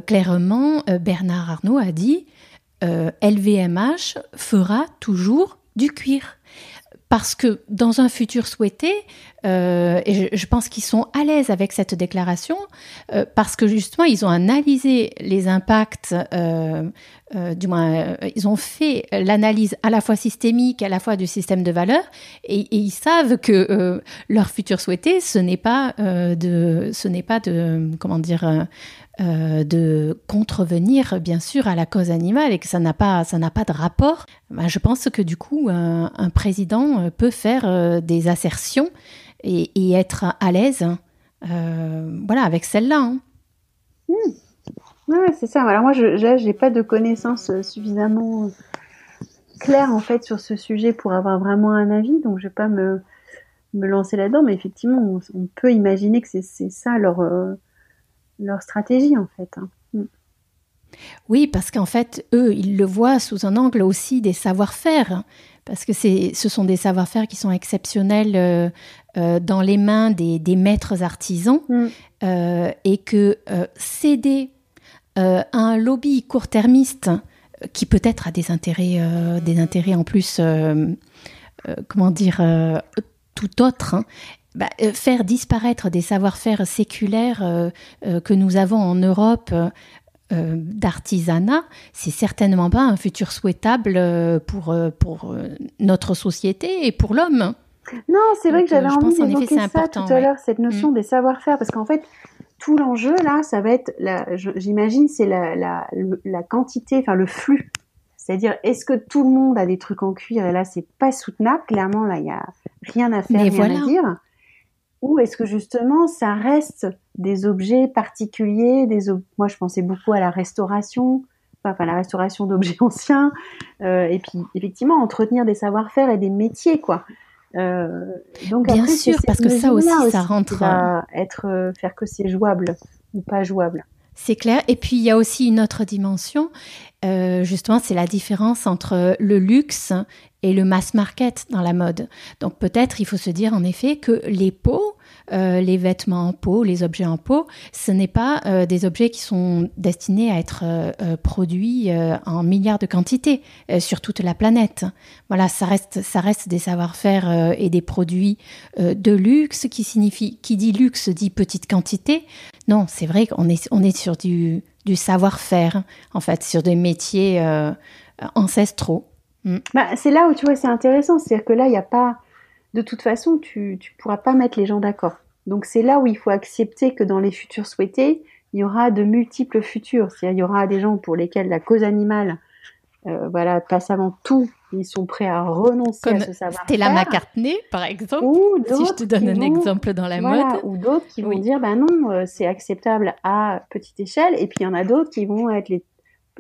clairement, Bernard Arnault a dit LVMH fera toujours du cuir parce que dans un futur souhaité, euh, et je, pense qu'ils sont à l'aise avec cette déclaration, euh, parce que justement, ils ont analysé les impacts, euh, du moins, ils ont fait l'analyse à la fois systémique, à la fois du système de valeurs, et, et ils savent que leur futur souhaité, ce n'est pas de, ce n'est pas de, comment dire, euh, de contrevenir bien sûr à la cause animale et que ça n'a pas ça n'a pas de rapport. Ben, je pense que du coup un, président euh, peut faire euh, des assertions et, être à l'aise, voilà, avec celle-là. Hein. Hmm. c'est ça. Alors moi, je n'ai pas de connaissances suffisamment claires en fait sur ce sujet pour avoir vraiment un avis, donc je vais pas me me lancer là-dedans, mais effectivement, on, peut imaginer que c'est ça leur, leur stratégie en fait. Hein. Mm. Oui, parce qu'en fait, eux, ils le voient sous un angle aussi des savoir-faire, parce que ce sont des savoir-faire qui sont exceptionnels euh, euh, dans les mains des, maîtres artisans, mm. et que céder à un lobby court-termiste qui peut-être a des intérêts, des intérêts en plus, comment dire, tout autre, hein. Bah, euh, faire disparaître des savoir-faire séculaires euh, euh, que nous avons en Europe d'artisanat, c'est certainement pas un futur souhaitable pour, pour notre société et pour l'homme. Non, c'est vrai que j'avais envie d'évoquer ça tout à l'heure, cette notion mm. des savoir-faire, parce qu'en fait, tout l'enjeu là, ça va être, j'imagine, c'est la, la, la, quantité, enfin le flux. C'est-à-dire, est-ce que tout le monde a des trucs en cuir? Et là, c'est pas soutenable Clairement, là, il y a rien à faire, rien à dire. Ou est-ce que justement, ça reste des objets particuliers des Moi, je pensais beaucoup à la restauration, enfin la restauration d'objets <laughs> anciens, euh, et puis effectivement entretenir des savoir-faire et des métiers, quoi. Euh, donc bien sûr, parce que ça aussi, ça rentre. Va être euh, faire que c'est jouable ou pas jouable. C'est clair. Et puis il y a aussi une autre dimension. Euh, justement, c'est la différence entre le luxe et le mass market dans la mode. Donc peut-être il faut se dire en effet que les peaux, euh, les vêtements en peau, les objets en peau, ce n'est pas euh, des objets qui sont destinés à être produits en milliards de quantités sur toute la planète. Voilà, ça reste, ça reste des savoir-faire et des produits de luxe qui signifie, qui dit luxe dit petite quantité. Non, c'est vrai qu'on est, on est sur du, du savoir-faire, en fait, sur des métiers euh, ancestraux. Mm. Bah, c'est là où tu vois, c'est intéressant. C'est-à-dire que là, il n'y a pas. De toute façon, tu ne pourras pas mettre les gens d'accord. Donc, c'est là où il faut accepter que dans les futurs souhaités, il y aura de multiples futurs. C'est-à-dire, il y aura des gens pour lesquels la cause animale euh, voilà, passe avant tout ils sont prêts à renoncer à ce savoir-faire. Stella McCartney, par exemple, ou si je te donne un exemple dans la mode. Ou d'autres qui vont dire, ben non, euh, c'est acceptable à petite échelle, et puis il y en a d'autres qui vont être les,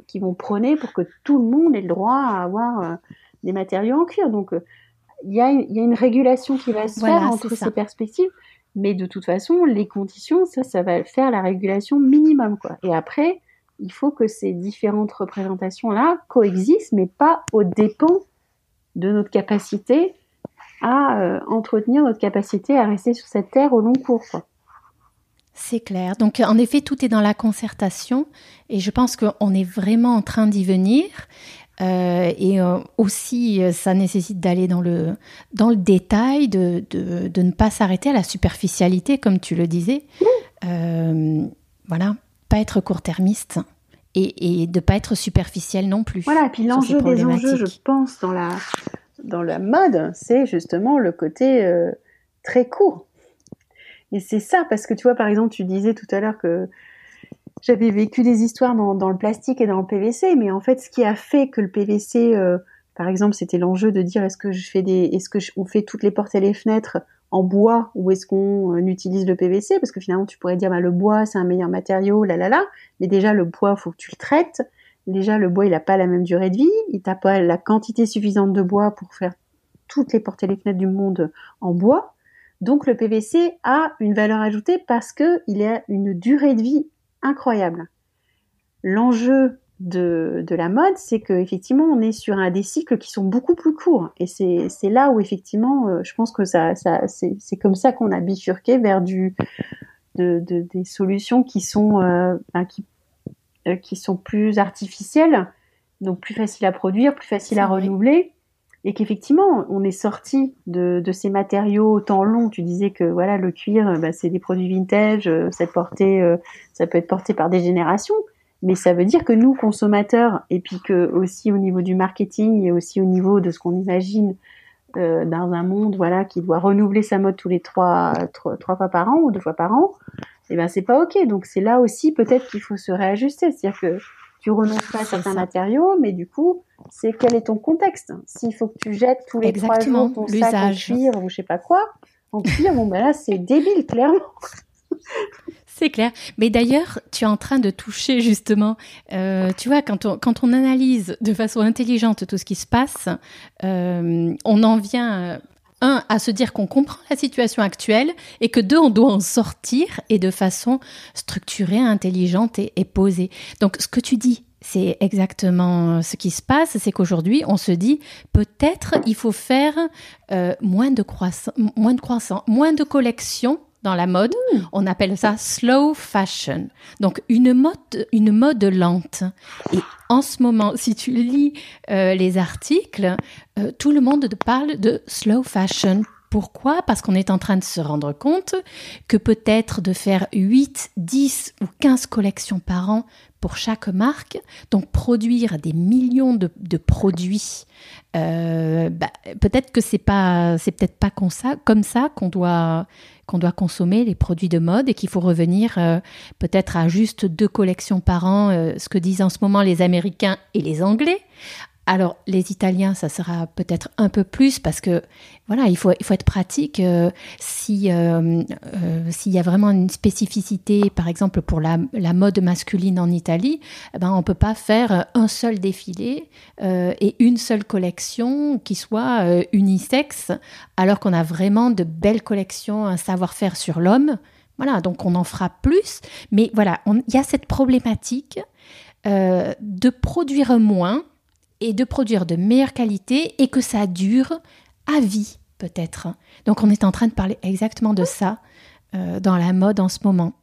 qui vont prôner pour que tout le monde ait le droit à avoir euh, des matériaux en cuir. Donc, euh, il y, a, y, a, une régulation qui va se faire entre ces perspectives, mais de toute façon, les conditions, ça, ça va faire la régulation minimum, quoi. Et après, il faut que ces différentes représentations-là coexistent, mais pas au dépens de notre capacité à euh, entretenir notre capacité à rester sur cette terre au long cours. C'est clair. Donc, en effet, tout est dans la concertation et je pense qu'on est vraiment en train d'y venir. Euh, et euh, aussi, ça nécessite d'aller dans le, dans le détail, de, de, ne pas s'arrêter à la superficialité, comme tu le disais. voilà, pas être court-termiste et, et de pas être superficiel non plus. Voilà, et puis l'enjeu des enjeux, je pense, dans la, dans la mode, c'est justement le côté euh, très court. Et c'est ça, parce que tu vois, par exemple, tu disais tout à l'heure que j'avais vécu des histoires dans, dans, le plastique et dans le PVC, mais en fait, ce qui a fait que le PVC, euh, par exemple, c'était l'enjeu de dire est-ce que je fais des, est-ce que on fait toutes les portes et les fenêtres en bois ou est-ce qu'on euh, utilise le PVC Parce que finalement, tu pourrais dire bah, le bois, c'est un meilleur matériau, là là là. Mais déjà, le bois, faut que tu le traites. Déjà, le bois, il n'a pas la même durée de vie. Il n'a pas la quantité suffisante de bois pour faire toutes les portes et les fenêtres du monde en bois. Donc, le PVC a une valeur ajoutée parce que il a une durée de vie incroyable. L'enjeu de, de la mode, c'est qu'effectivement, on est sur un des cycles qui sont beaucoup plus courts. Et c'est là où, effectivement, euh, je pense que ça, ça c'est comme ça qu'on a bifurqué vers du, de, de, des solutions qui sont, euh, qui, euh, qui sont plus artificielles, donc plus faciles à produire, plus faciles à renouveler. Et qu'effectivement, on est sorti de, de, ces matériaux temps long. Tu disais que voilà, le cuir, bah, c'est des produits vintage, ça, porté, ça peut être porté par des générations mais ça veut dire que nous, consommateurs, et puis que aussi au niveau du marketing et aussi au niveau de ce qu'on imagine euh, dans un monde voilà qui doit renouveler sa mode tous les trois, trois, fois par an ou deux fois par an, eh ben c'est pas ok. Donc c'est là aussi peut-être qu'il faut se réajuster, c'est-à-dire que tu renonces pas à certains matériaux, mais du coup, c'est quel est ton contexte? S'il faut que tu jettes tous les trois jours ton sac en cuir ou je sais pas quoi, en cuir, bon ben là c'est débile clairement. <laughs> C'est clair. Mais d'ailleurs, tu es en train de toucher justement, euh, tu vois, quand on, quand on analyse de façon intelligente tout ce qui se passe, euh, on en vient un, à se dire qu'on comprend la situation actuelle et que deux, on doit en sortir et de façon structurée, intelligente et, posée. Donc, ce que tu dis, c'est exactement ce qui se passe, c'est qu'aujourd'hui, on se dit peut-être il faut faire euh, moins de croissance, moins de croissance, moins de collections dans la mode. On appelle ça slow fashion. Donc une mode, une mode lente. Et en ce moment, si tu lis euh, les articles, euh, tout le monde parle de slow fashion. Pourquoi? Parce qu'on est en train de se rendre compte que peut-être de faire 8, 10 ou 15 collections par an pour chaque marque, donc produire des millions de, produits, euh, bah, peut-être que c'est pas, c'est peut-être pas comme ça, comme ça qu'on doit qu'on doit consommer les produits de mode et qu'il faut revenir euh, peut-être à juste deux collections par an, euh, ce que disent en ce moment les Américains et les Anglais, alors, les Italiens, ça sera peut-être un peu plus parce que, voilà, il faut, il faut être pratique. Euh, si euh, euh, s'il y a vraiment une spécificité, par exemple pour la, mode masculine en Italie, eh ben on peut pas faire un seul défilé et une seule collection qui soit unisexe, alors qu'on a vraiment de belles collections, un savoir-faire sur l'homme. Voilà, donc on en fera plus. Mais voilà, il y a cette problématique de produire moins et de produire de meilleure qualité et que ça dure à vie peut-être. Donc on est en train de parler exactement de ça euh, dans la mode en ce moment.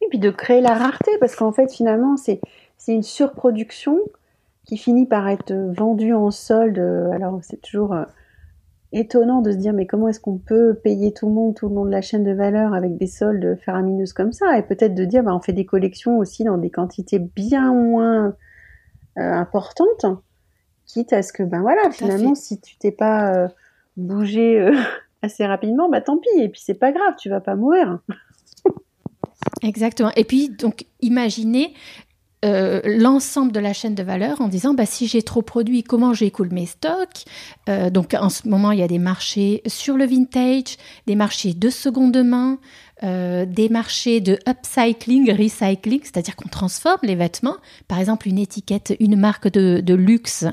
Et puis de créer la rareté parce qu'en fait finalement c'est une surproduction qui finit par être vendue en solde. Alors c'est toujours euh, étonnant de se dire mais comment est-ce qu'on peut payer tout le monde tout le long de la chaîne de valeur avec des soldes faramineuses comme ça? Et peut-être de dire bah, on fait des collections aussi dans des quantités bien moins euh, importantes quitte à ce que, ben voilà, finalement, si tu t'es pas euh, bougé euh, <laughs> assez rapidement, bah tant pis. Et puis c'est pas grave, tu vas pas mourir. Exactement. Et puis donc, imaginez euh, l'ensemble de la chaîne de valeur en disant bah, si j'ai trop produit, comment j'écoule mes stocks? Donc en ce moment, il y a des marchés sur le vintage, des marchés de seconde main, euh, des marchés de upcycling, recycling, c'est-à-dire qu'on transforme les vêtements. Par exemple, une étiquette, une marque de, luxe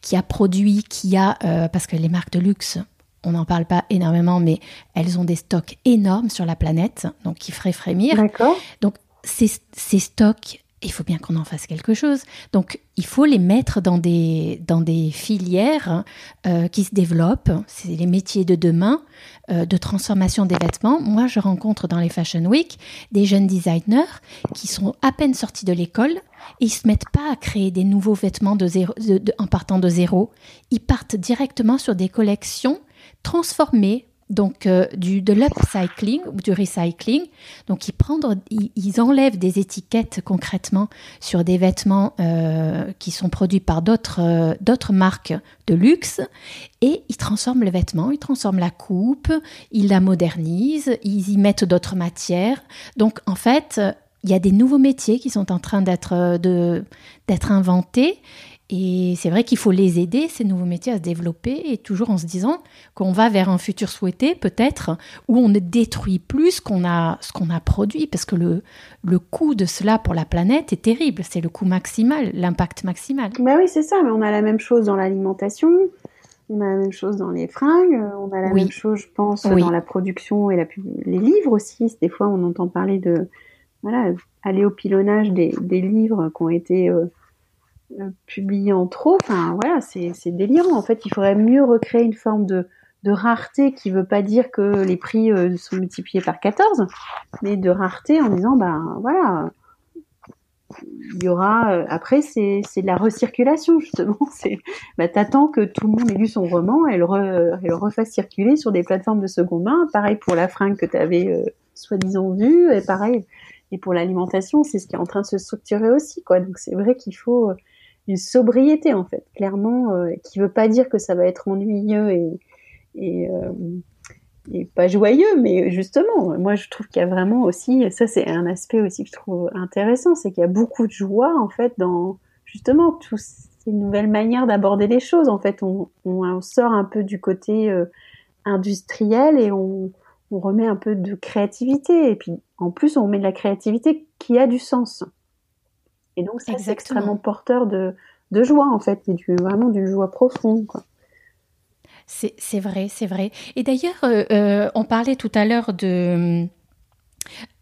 qui a produit, qui a, euh, parce que les marques de luxe, on n'en parle pas énormément, mais elles ont des stocks énormes sur la planète, donc qui feraient frémir. D'accord. Donc ces, ces stocks il faut bien qu'on en fasse quelque chose. Donc, il faut les mettre dans des, filières euh, qui se développent. C'est les métiers de demain, euh, de transformation des vêtements. Moi, je rencontre dans les Fashion Week des jeunes designers qui sont à peine sortis de l'école et ils se mettent pas à créer des nouveaux vêtements en partant de zéro. Ils partent directement sur des collections transformées donc euh, du, de l'upcycling ou du recycling. Donc ils, prennent, ils, enlèvent des étiquettes concrètement sur des vêtements euh, qui sont produits par d'autres euh, d'autres marques de luxe et ils transforment le vêtement, ils transforment la coupe, ils la modernisent, ils y mettent d'autres matières. Donc en fait, il y a des nouveaux métiers qui sont en train d'être inventés et c'est vrai qu'il faut les aider, ces nouveaux métiers, à se développer, et toujours en se disant qu'on va vers un futur souhaité, peut-être, où on ne détruit plus ce qu'on a, ce qu'on a produit, parce que le, le coût de cela pour la planète est terrible. C'est le coût maximal, l'impact maximal. Ben oui, c'est ça, mais on a la même chose dans l'alimentation, on a la même chose dans les fringues, on a la même chose, je pense, dans la production et la, les livres aussi. Des fois, on entend parler de voilà, aller au pilonnage des, des livres qui ont été. Euh, publié en trop. Voilà, c'est délirant. En fait, il faudrait mieux recréer une forme de, rareté qui veut pas dire que les prix euh, sont multipliés par 14, mais de rareté en disant, ben voilà, il y aura. Euh, après, c'est de la recirculation, justement. <laughs> Bah, t'attends que tout le monde ait lu son roman et le, refasse circuler sur des plateformes de seconde main. Pareil pour la fringue que tu avais soi-disant vue, et pareil. Et pour l'alimentation, c'est ce qui est en train de se structurer aussi, quoi. Donc c'est vrai qu'il faut une sobriété en fait, clairement, euh, qui veut pas dire que ça va être ennuyeux euh, et pas joyeux, mais justement, moi je trouve qu'il y a vraiment aussi, ça c'est un aspect aussi que je trouve intéressant, c'est qu'il y a beaucoup de joie en fait dans justement toutes ces nouvelles manières d'aborder les choses. En fait, on, sort un peu du côté euh, industriel et on remet un peu de créativité. Et puis en plus, on met de la créativité qui a du sens. Et donc, c'est extrêmement porteur de, de, joie, en fait, du, vraiment d'une joie profonde. Quoi. C'est vrai, c'est vrai. Et d'ailleurs, euh, euh, on parlait tout à l'heure de,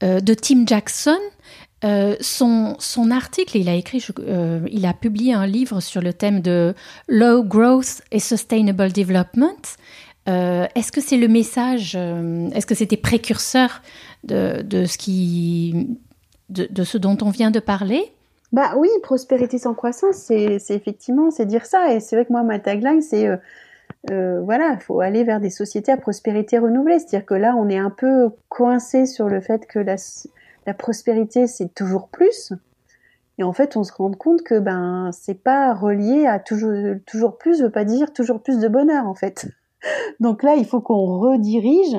euh, de Tim Jackson. son, son article, il a écrit, il a publié un livre sur le thème de Low Growth et Sustainable Development. est-ce que c'est le message, est-ce que c'était précurseur de, de, ce qui, de, de, ce dont on vient de parler? Bah oui, prospérité sans croissance, c'est effectivement, c'est dire ça. Et c'est vrai que moi, ma tagline, c'est euh, voilà, il faut aller vers des sociétés à prospérité renouvelée. C'est-à-dire que là, on est un peu coincé sur le fait que la, prospérité, c'est toujours plus. Et en fait, on se rend compte que ben c'est pas relié à toujours toujours plus, veut pas dire toujours plus de bonheur en fait. <laughs> Donc là, il faut qu'on redirige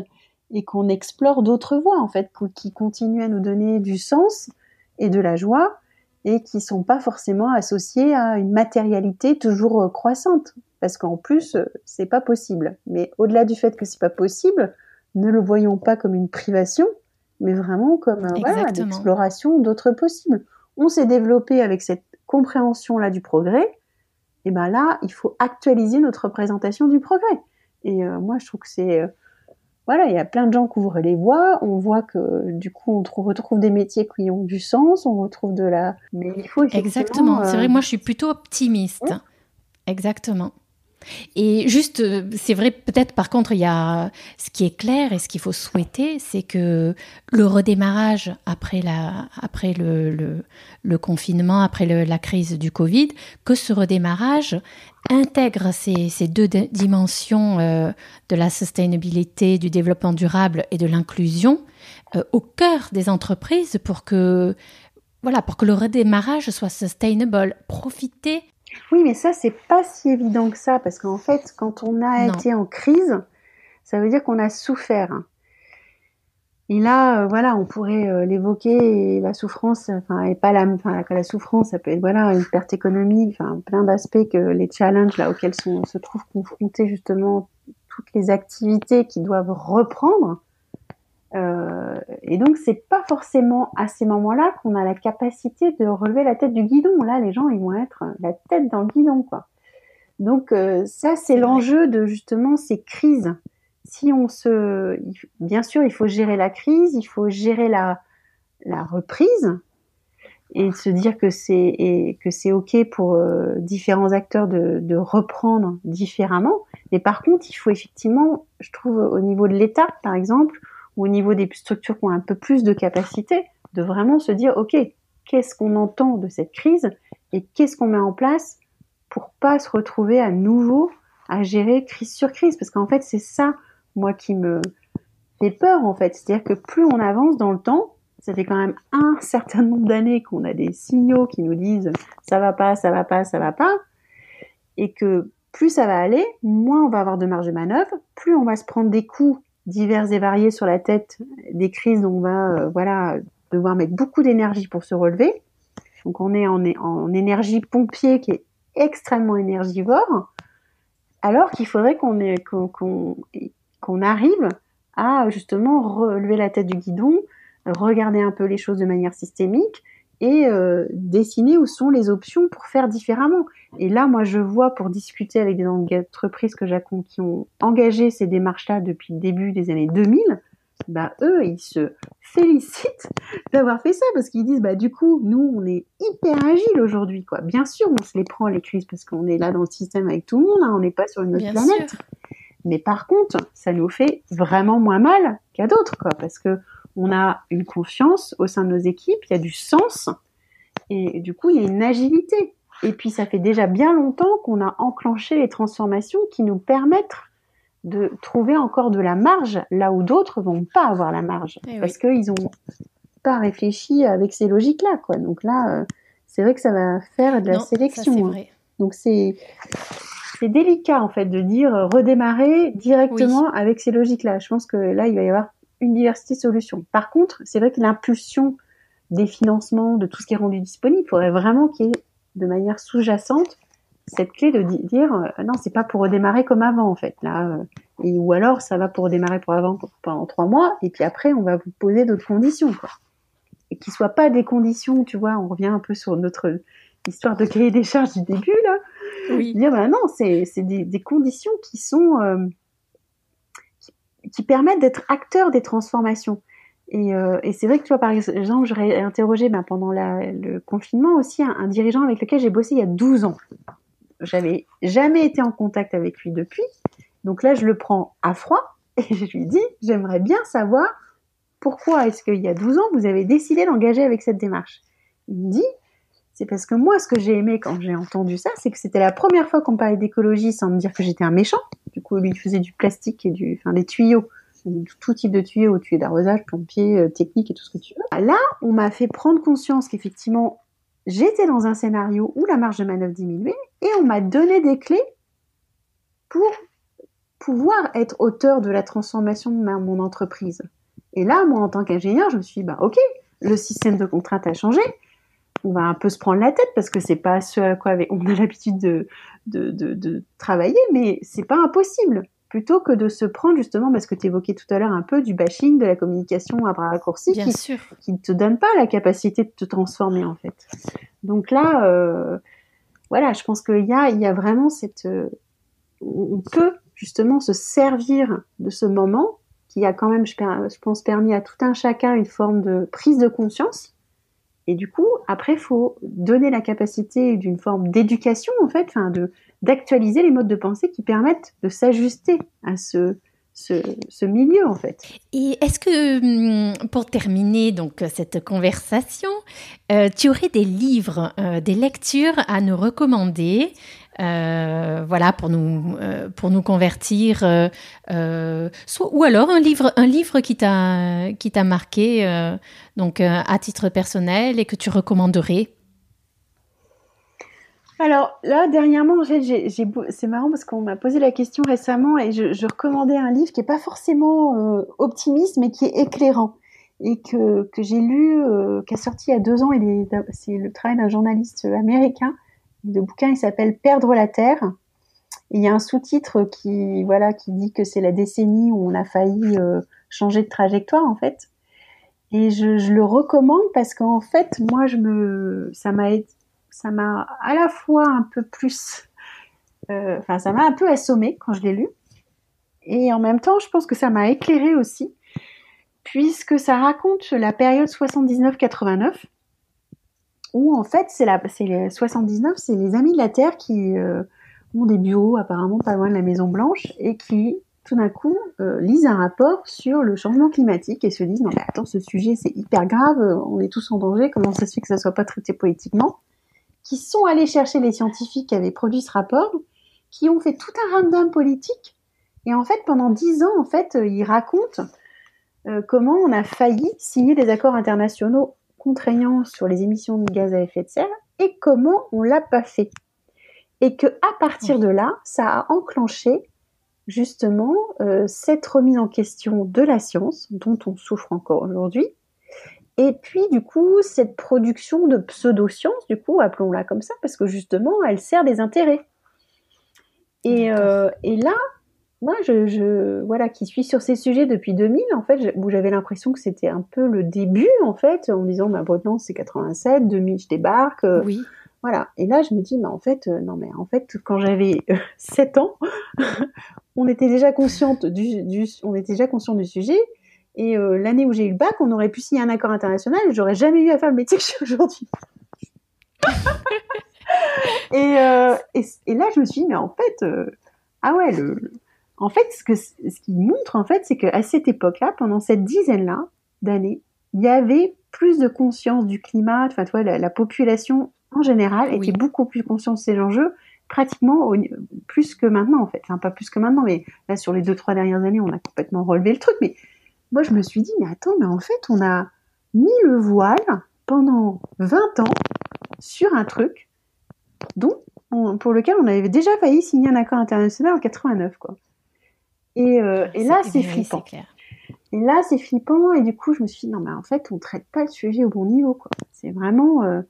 et qu'on explore d'autres voies en fait, qui continuent à nous donner du sens et de la joie et qui sont pas forcément associées à une matérialité toujours euh, croissante parce qu'en plus, euh, c'est pas possible. Mais au-delà du fait que c'est pas possible, ne le voyons pas comme une privation, mais vraiment comme euh, voilà, l'exploration d'autres possibles. On s'est développé avec cette compréhension-là du progrès, et ben là, il faut actualiser notre représentation du progrès. Et euh, moi, je trouve que c'est voilà, il y a plein de gens qui ouvrent les voies. On voit que du coup, on retrouve des métiers qui ont du sens. On retrouve de la. Mais il faut exactement. C'est vrai. Moi, je suis plutôt optimiste. Exactement. Et juste, euh, c'est vrai, peut-être par contre, il y a ce qui est clair et ce qu'il faut souhaiter, c'est que le redémarrage après, la, après le, confinement, après la crise du Covid, que ce redémarrage intègre ces, ces deux dimensions euh, de la sustainabilité, du développement durable et de l'inclusion euh, au cœur des entreprises pour que, voilà, pour que le redémarrage soit sustainable. Profiter oui, mais ça, c'est pas si évident que ça, parce qu'en fait, quand on a été en crise, ça veut dire qu'on a souffert. Et là, euh, voilà, on pourrait euh, l'évoquer, la souffrance, enfin, et pas la, enfin, la souffrance, ça peut être, voilà, une perte économique, enfin, plein d'aspects que les challenges, là, auxquels se trouvent confrontés, justement, toutes les activités qui doivent reprendre. Euh, et donc, c'est pas forcément à ces moments-là qu'on a la capacité de relever la tête du guidon. Là, les gens, ils vont être la tête dans le guidon, quoi. Donc, euh, ça, c'est l'enjeu de justement ces crises. Si on se, bien sûr, il faut gérer la crise, il faut gérer la, la reprise et se dire que c'est que c'est ok pour euh, différents acteurs de, de reprendre différemment. Mais par contre, il faut effectivement, je trouve, au niveau de l'État, par exemple, au niveau des structures qui ont un peu plus de capacité, de vraiment se dire, OK, qu'est-ce qu'on entend de cette crise et qu'est-ce qu'on met en place pour pas se retrouver à nouveau à gérer crise sur crise? Parce qu'en fait, c'est ça, moi, qui me fait peur, en fait. C'est-à-dire que plus on avance dans le temps, ça fait quand même un <laughs> certain nombre d'années qu'on a des signaux qui nous disent ça va pas, ça va pas, ça va pas, et que plus ça va aller, moins on va avoir de marge de manœuvre, plus on va se prendre des coups divers et variés sur la tête, des crises dont on va euh, voilà devoir mettre beaucoup d'énergie pour se relever. Donc on est en, énergie pompier qui est extrêmement énergivore, alors qu'il faudrait qu'on qu'on arrive à justement relever la tête du guidon, regarder un peu les choses de manière systémique et euh, dessiner où sont les options pour faire différemment. Et là, moi, je vois pour discuter avec des entreprises que j'accompagne qui ont engagé ces démarches-là depuis le début des années 2000, bah eux, ils se félicitent <laughs> d'avoir fait ça parce qu'ils disent bah du coup, nous, on est hyper agile aujourd'hui, quoi. Bien sûr, on se les prend les crises parce qu'on est là dans le système avec tout le monde, hein, on n'est pas sur une autre planète. Mais par contre, ça nous fait vraiment moins mal qu'à d'autres, quoi, parce que on a une confiance au sein de nos équipes, il y a du sens, et du coup, il y a une agilité. Et puis, ça fait déjà bien longtemps qu'on a enclenché les transformations qui nous permettent de trouver encore de la marge là où d'autres vont pas avoir la marge eh parce qu'ils ont pas réfléchi avec ces logiques-là, quoi. Donc là, euh, c'est vrai que ça va faire de la sélection. Hein. Donc c'est c'est délicat en fait de dire redémarrer directement avec ces logiques-là. Je pense que là, il va y avoir une diversité de solutions. Par contre, c'est vrai que l'impulsion des financements, de tout ce qui est rendu disponible, il faudrait vraiment qu'il y ait de manière sous-jacente cette clé de dire euh, non, c'est pas pour redémarrer comme avant en fait là, euh, et, ou alors ça va pour redémarrer pour avant pendant trois mois et puis après on va vous poser d'autres conditions quoi, et qui soient pas des conditions, tu vois, on revient un peu sur notre histoire de cahier des charges du début là, Oui. Dire, ben non, c'est des, des, conditions qui sont euh, qui, permettent d'être acteurs des transformations. Et, euh, et c'est vrai que tu par exemple, j'aurais interrogé ben, pendant le confinement aussi un, un dirigeant avec lequel j'ai bossé il y a 12 ans. J'avais jamais été en contact avec lui depuis. Donc là, je le prends à froid et je lui dis, j'aimerais bien savoir pourquoi est-ce qu'il y a 12 ans, vous avez décidé d'engager avec cette démarche. Il me dit, c'est parce que moi, ce que j'ai aimé quand j'ai entendu ça, c'est que c'était la première fois qu'on parlait d'écologie sans me dire que j'étais un méchant. Du coup, lui, il faisait du plastique et enfin, des tuyaux, tout type de tuyaux, tuyaux d'arrosage, pompiers, euh, techniques et tout ce que tu veux. Là, on m'a fait prendre conscience qu'effectivement, j'étais dans un scénario où la marge de manœuvre diminuait et on m'a donné des clés pour pouvoir être auteur de la transformation de mon entreprise. Et là, moi, en tant qu'ingénieur, je me suis dit, bah, ok, le système de contrainte a changé on va un peu se prendre la tête parce que c'est pas ce à quoi on a l'habitude de, de, de, travailler, mais c'est pas impossible. Plutôt que de se prendre justement, parce que tu évoquais tout à l'heure un peu du bashing, de la communication à bras raccourcis, qui, qui ne te donne pas la capacité de te transformer en fait. Donc là, euh, voilà, je pense qu'il y a, il y a vraiment cette, euh, on peut justement se servir de ce moment qui a quand même, je pense, permis à tout un chacun une forme de prise de conscience et du coup, après, faut donner la capacité d'une forme d'éducation, en fait, enfin, de, d'actualiser les modes de pensée qui permettent de s'ajuster à ce, ce, milieu, en fait. Et est-ce que, hum, pour terminer donc cette conversation, euh, tu aurais des livres, euh, des lectures à nous recommander? Voilà, pour nous, euh, pour nous convertir, euh, soit, ou alors un livre, un livre qui t'a, qui t'a marqué, donc à titre personnel et que tu recommanderais. Alors là, dernièrement, en fait, c'est marrant parce qu'on m'a posé la question récemment et je, recommandais un livre qui est pas forcément optimiste, mais qui est éclairant et que, que j'ai lu, qui a sorti il y a deux ans. C'est le travail d'un journaliste américain le bouquin il s'appelle Perdre la Terre. il y a un sous-titre qui voilà qui dit que c'est la décennie où on a failli euh, changer de trajectoire en fait. Et je, le recommande parce qu'en fait moi je me ça m'a ça à la fois un peu plus euh, enfin ça m'a un peu assommé quand je l'ai lu et en même temps je pense que ça m'a éclairé aussi puisque ça raconte la période 79-89 où en fait c'est la c'est les 79 c'est les amis de la terre qui euh, ont des bureaux apparemment pas loin de la Maison Blanche et qui tout d'un coup euh, lisent un rapport sur le changement climatique et se disent non mais attends ce sujet c'est hyper grave on est tous en danger comment ça se fait que ça soit pas traité politiquement qui sont allés chercher les scientifiques qui avaient produit ce rapport qui ont fait tout un random politique et en fait pendant dix ans en fait ils racontent euh, comment on a failli signer des accords internationaux contraignant sur les émissions de gaz à effet de serre et comment on l'a pas fait. Et que à partir de là, ça a enclenché justement euh, cette remise en question de la science dont on souffre encore aujourd'hui. Et puis du coup, cette production de pseudo-science, du coup, appelons-la comme ça, parce que justement, elle sert des intérêts. Et, euh, et là, moi, je, voilà, qui suis sur ces sujets depuis 2000, en fait, où j'avais l'impression que c'était un peu le début, en fait, en disant, bah, Breton, c'est 87, 2000, je débarque. Euh, oui. Voilà. Et là, je me dis, mais en fait, euh, non, mais en fait, quand j'avais 7 euh, <laughs> ans, <laughs> on était déjà consciente du, du, on était déjà conscient du sujet. Et l'année où j'ai eu le bac, on aurait pu signer un accord international j'aurais jamais eu à faire le métier que je fais aujourd'hui. <laughs> et, et, et, là, je me suis dit, mais en fait, ah ouais, le, en fait, ce que ce qui montre, en fait, c'est qu'à cette époque-là, pendant cette dizaine-là d'années, il y avait plus de conscience du climat. Enfin, tu vois, la, population en général était beaucoup plus consciente de ces enjeux, pratiquement plus que maintenant, en fait. Enfin, pas plus que maintenant, mais là, sur les deux, trois dernières années, on a complètement relevé le truc. Mais moi, je me suis dit, mais attends, mais en fait, on a mis le voile pendant 20 ans sur un truc dont pour lequel on avait déjà failli signer un accord international en 89, quoi. Et, euh, et là, c'est flippant. Et là, c'est flippant. Et du coup, je me suis dit, non, mais en fait, on traite pas le sujet au bon niveau, quoi. C'est vraiment, euh,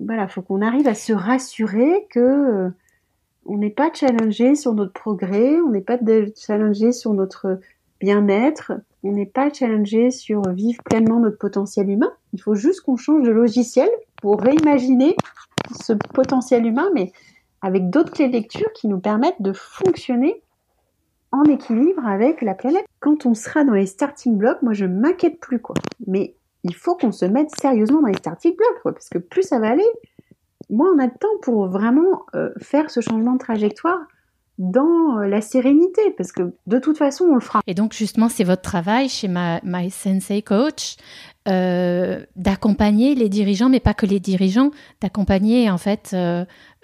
voilà, faut qu'on arrive à se rassurer que euh, on n'est pas challengé sur notre progrès, on n'est pas challengé sur notre bien-être, on n'est pas challengé sur vivre pleinement notre potentiel humain. Il faut juste qu'on change de logiciel pour réimaginer ce potentiel humain, mais avec d'autres clés de lecture qui nous permettent de fonctionner en équilibre avec la planète. Quand on sera dans les starting blocks, moi je m'inquiète plus quoi. Mais il faut qu'on se mette sérieusement dans les starting blocks parce que plus ça va aller, moins on a de temps pour vraiment euh, faire ce changement de trajectoire dans euh, la sérénité, parce que de toute façon, on le fera. Et donc, justement, c'est votre travail chez My, My Sensei Coach euh, d'accompagner les dirigeants, mais pas que les dirigeants, d'accompagner en fait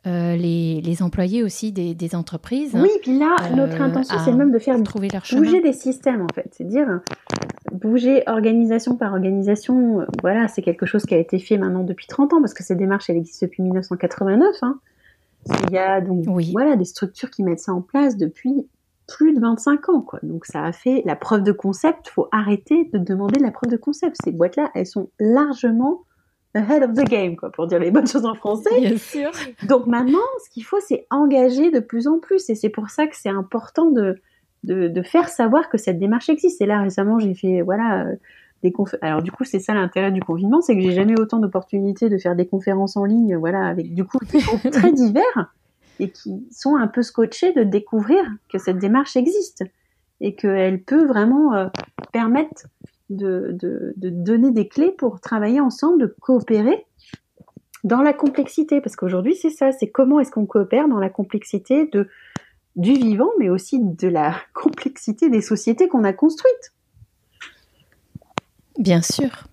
euh, les, les, employés aussi des, des entreprises. Oui, puis là, notre intention, c'est même de faire trouver leur bouger des systèmes, en fait. C'est dire bouger organisation par organisation. Voilà, c'est quelque chose qui a été fait maintenant depuis 30 ans, parce que cette démarche, elle existe depuis 1989. Hein. Il y a donc voilà des structures qui mettent ça en place depuis plus de 25 ans, quoi. Donc ça a fait la preuve de concept. Faut arrêter de demander la preuve de concept. Ces boîtes-là, elles sont largement ahead of the game, quoi, pour dire les bonnes choses en français. Bien sûr. Donc maintenant, ce qu'il faut, c'est engager de plus en plus, et c'est pour ça que c'est important de, de, de faire savoir que cette démarche existe. Et là récemment, j'ai fait voilà des Alors du coup, c'est ça l'intérêt du confinement, c'est que j'ai jamais autant d'opportunités de faire des conférences en ligne, voilà, avec du coup des groupes très <laughs> divers et qui sont un peu scotchés de découvrir que cette démarche existe et qu'elle peut vraiment euh, permettre de, de, de, donner des clés pour travailler ensemble, de coopérer dans la complexité. Parce qu'aujourd'hui, c'est ça, c'est comment est-ce qu'on coopère dans la complexité de, du vivant, mais aussi de la <laughs> complexité des sociétés qu'on a construites. Bien sûr.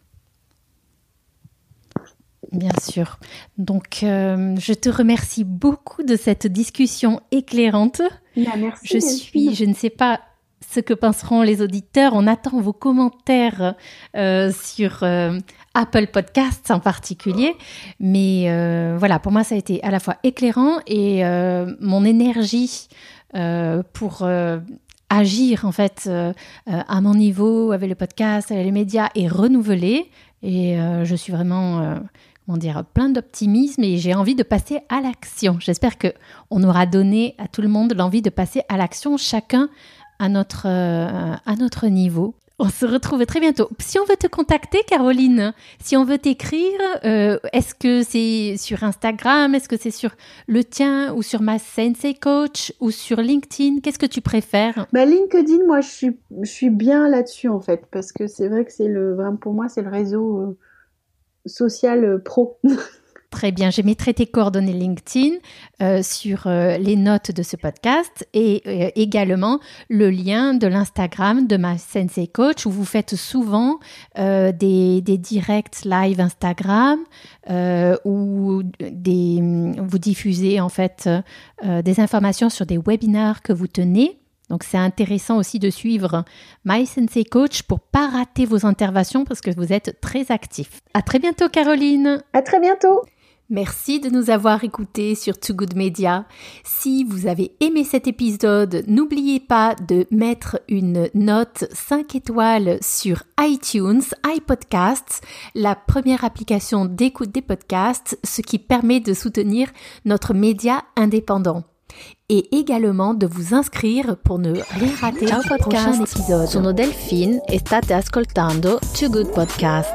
Bien sûr. Donc, euh, je te remercie beaucoup de cette discussion éclairante. Bah, merci. Je suis, je ne sais pas ce que penseront les auditeurs. On attend vos commentaires euh, sur euh, Apple Podcasts en particulier. Mais voilà, pour moi, ça a été à la fois éclairant et mon énergie pour agir en fait euh, euh, à mon niveau avec le podcast, avec les médias et renouveler. Et euh, je suis vraiment, comment dire, plein d'optimisme et j'ai envie de passer à l'action. J'espère que on aura donné à tout le monde l'envie de passer à l'action, chacun à notre, à notre niveau. On se retrouve très bientôt. Si on veut te contacter, Caroline, si on veut t'écrire, euh, est-ce que c'est sur Instagram, est-ce que c'est sur le tien ou sur ma Sensei Coach ou sur LinkedIn Qu'est-ce que tu préfères? Bah, LinkedIn, moi, je suis, je suis bien là-dessus en fait, parce que c'est vrai que c'est le, pour moi, c'est le réseau euh, social euh, pro. <laughs> Très bien, je mettrai tes coordonnées LinkedIn euh, sur euh, les notes de ce podcast et euh, également le lien de l'Instagram de ma Sensei Coach où vous faites souvent des, directs live Instagram où des, vous diffusez en fait des informations sur des webinars que vous tenez. Donc c'est intéressant aussi de suivre My Sensei Coach pour pas rater vos interventions parce que vous êtes très actif. À très bientôt Caroline. À très bientôt. Merci de nous avoir écoutés sur Too Good Media. Si vous avez aimé cet épisode, n'oubliez pas de mettre une note 5 étoiles sur iTunes, iPodcasts, la première application d'écoute des podcasts, ce qui permet de soutenir notre média indépendant. Et également de vous inscrire pour ne rien rater Ciao prochain épisode. Sono Delphine e state ascoltando Too Good Podcast.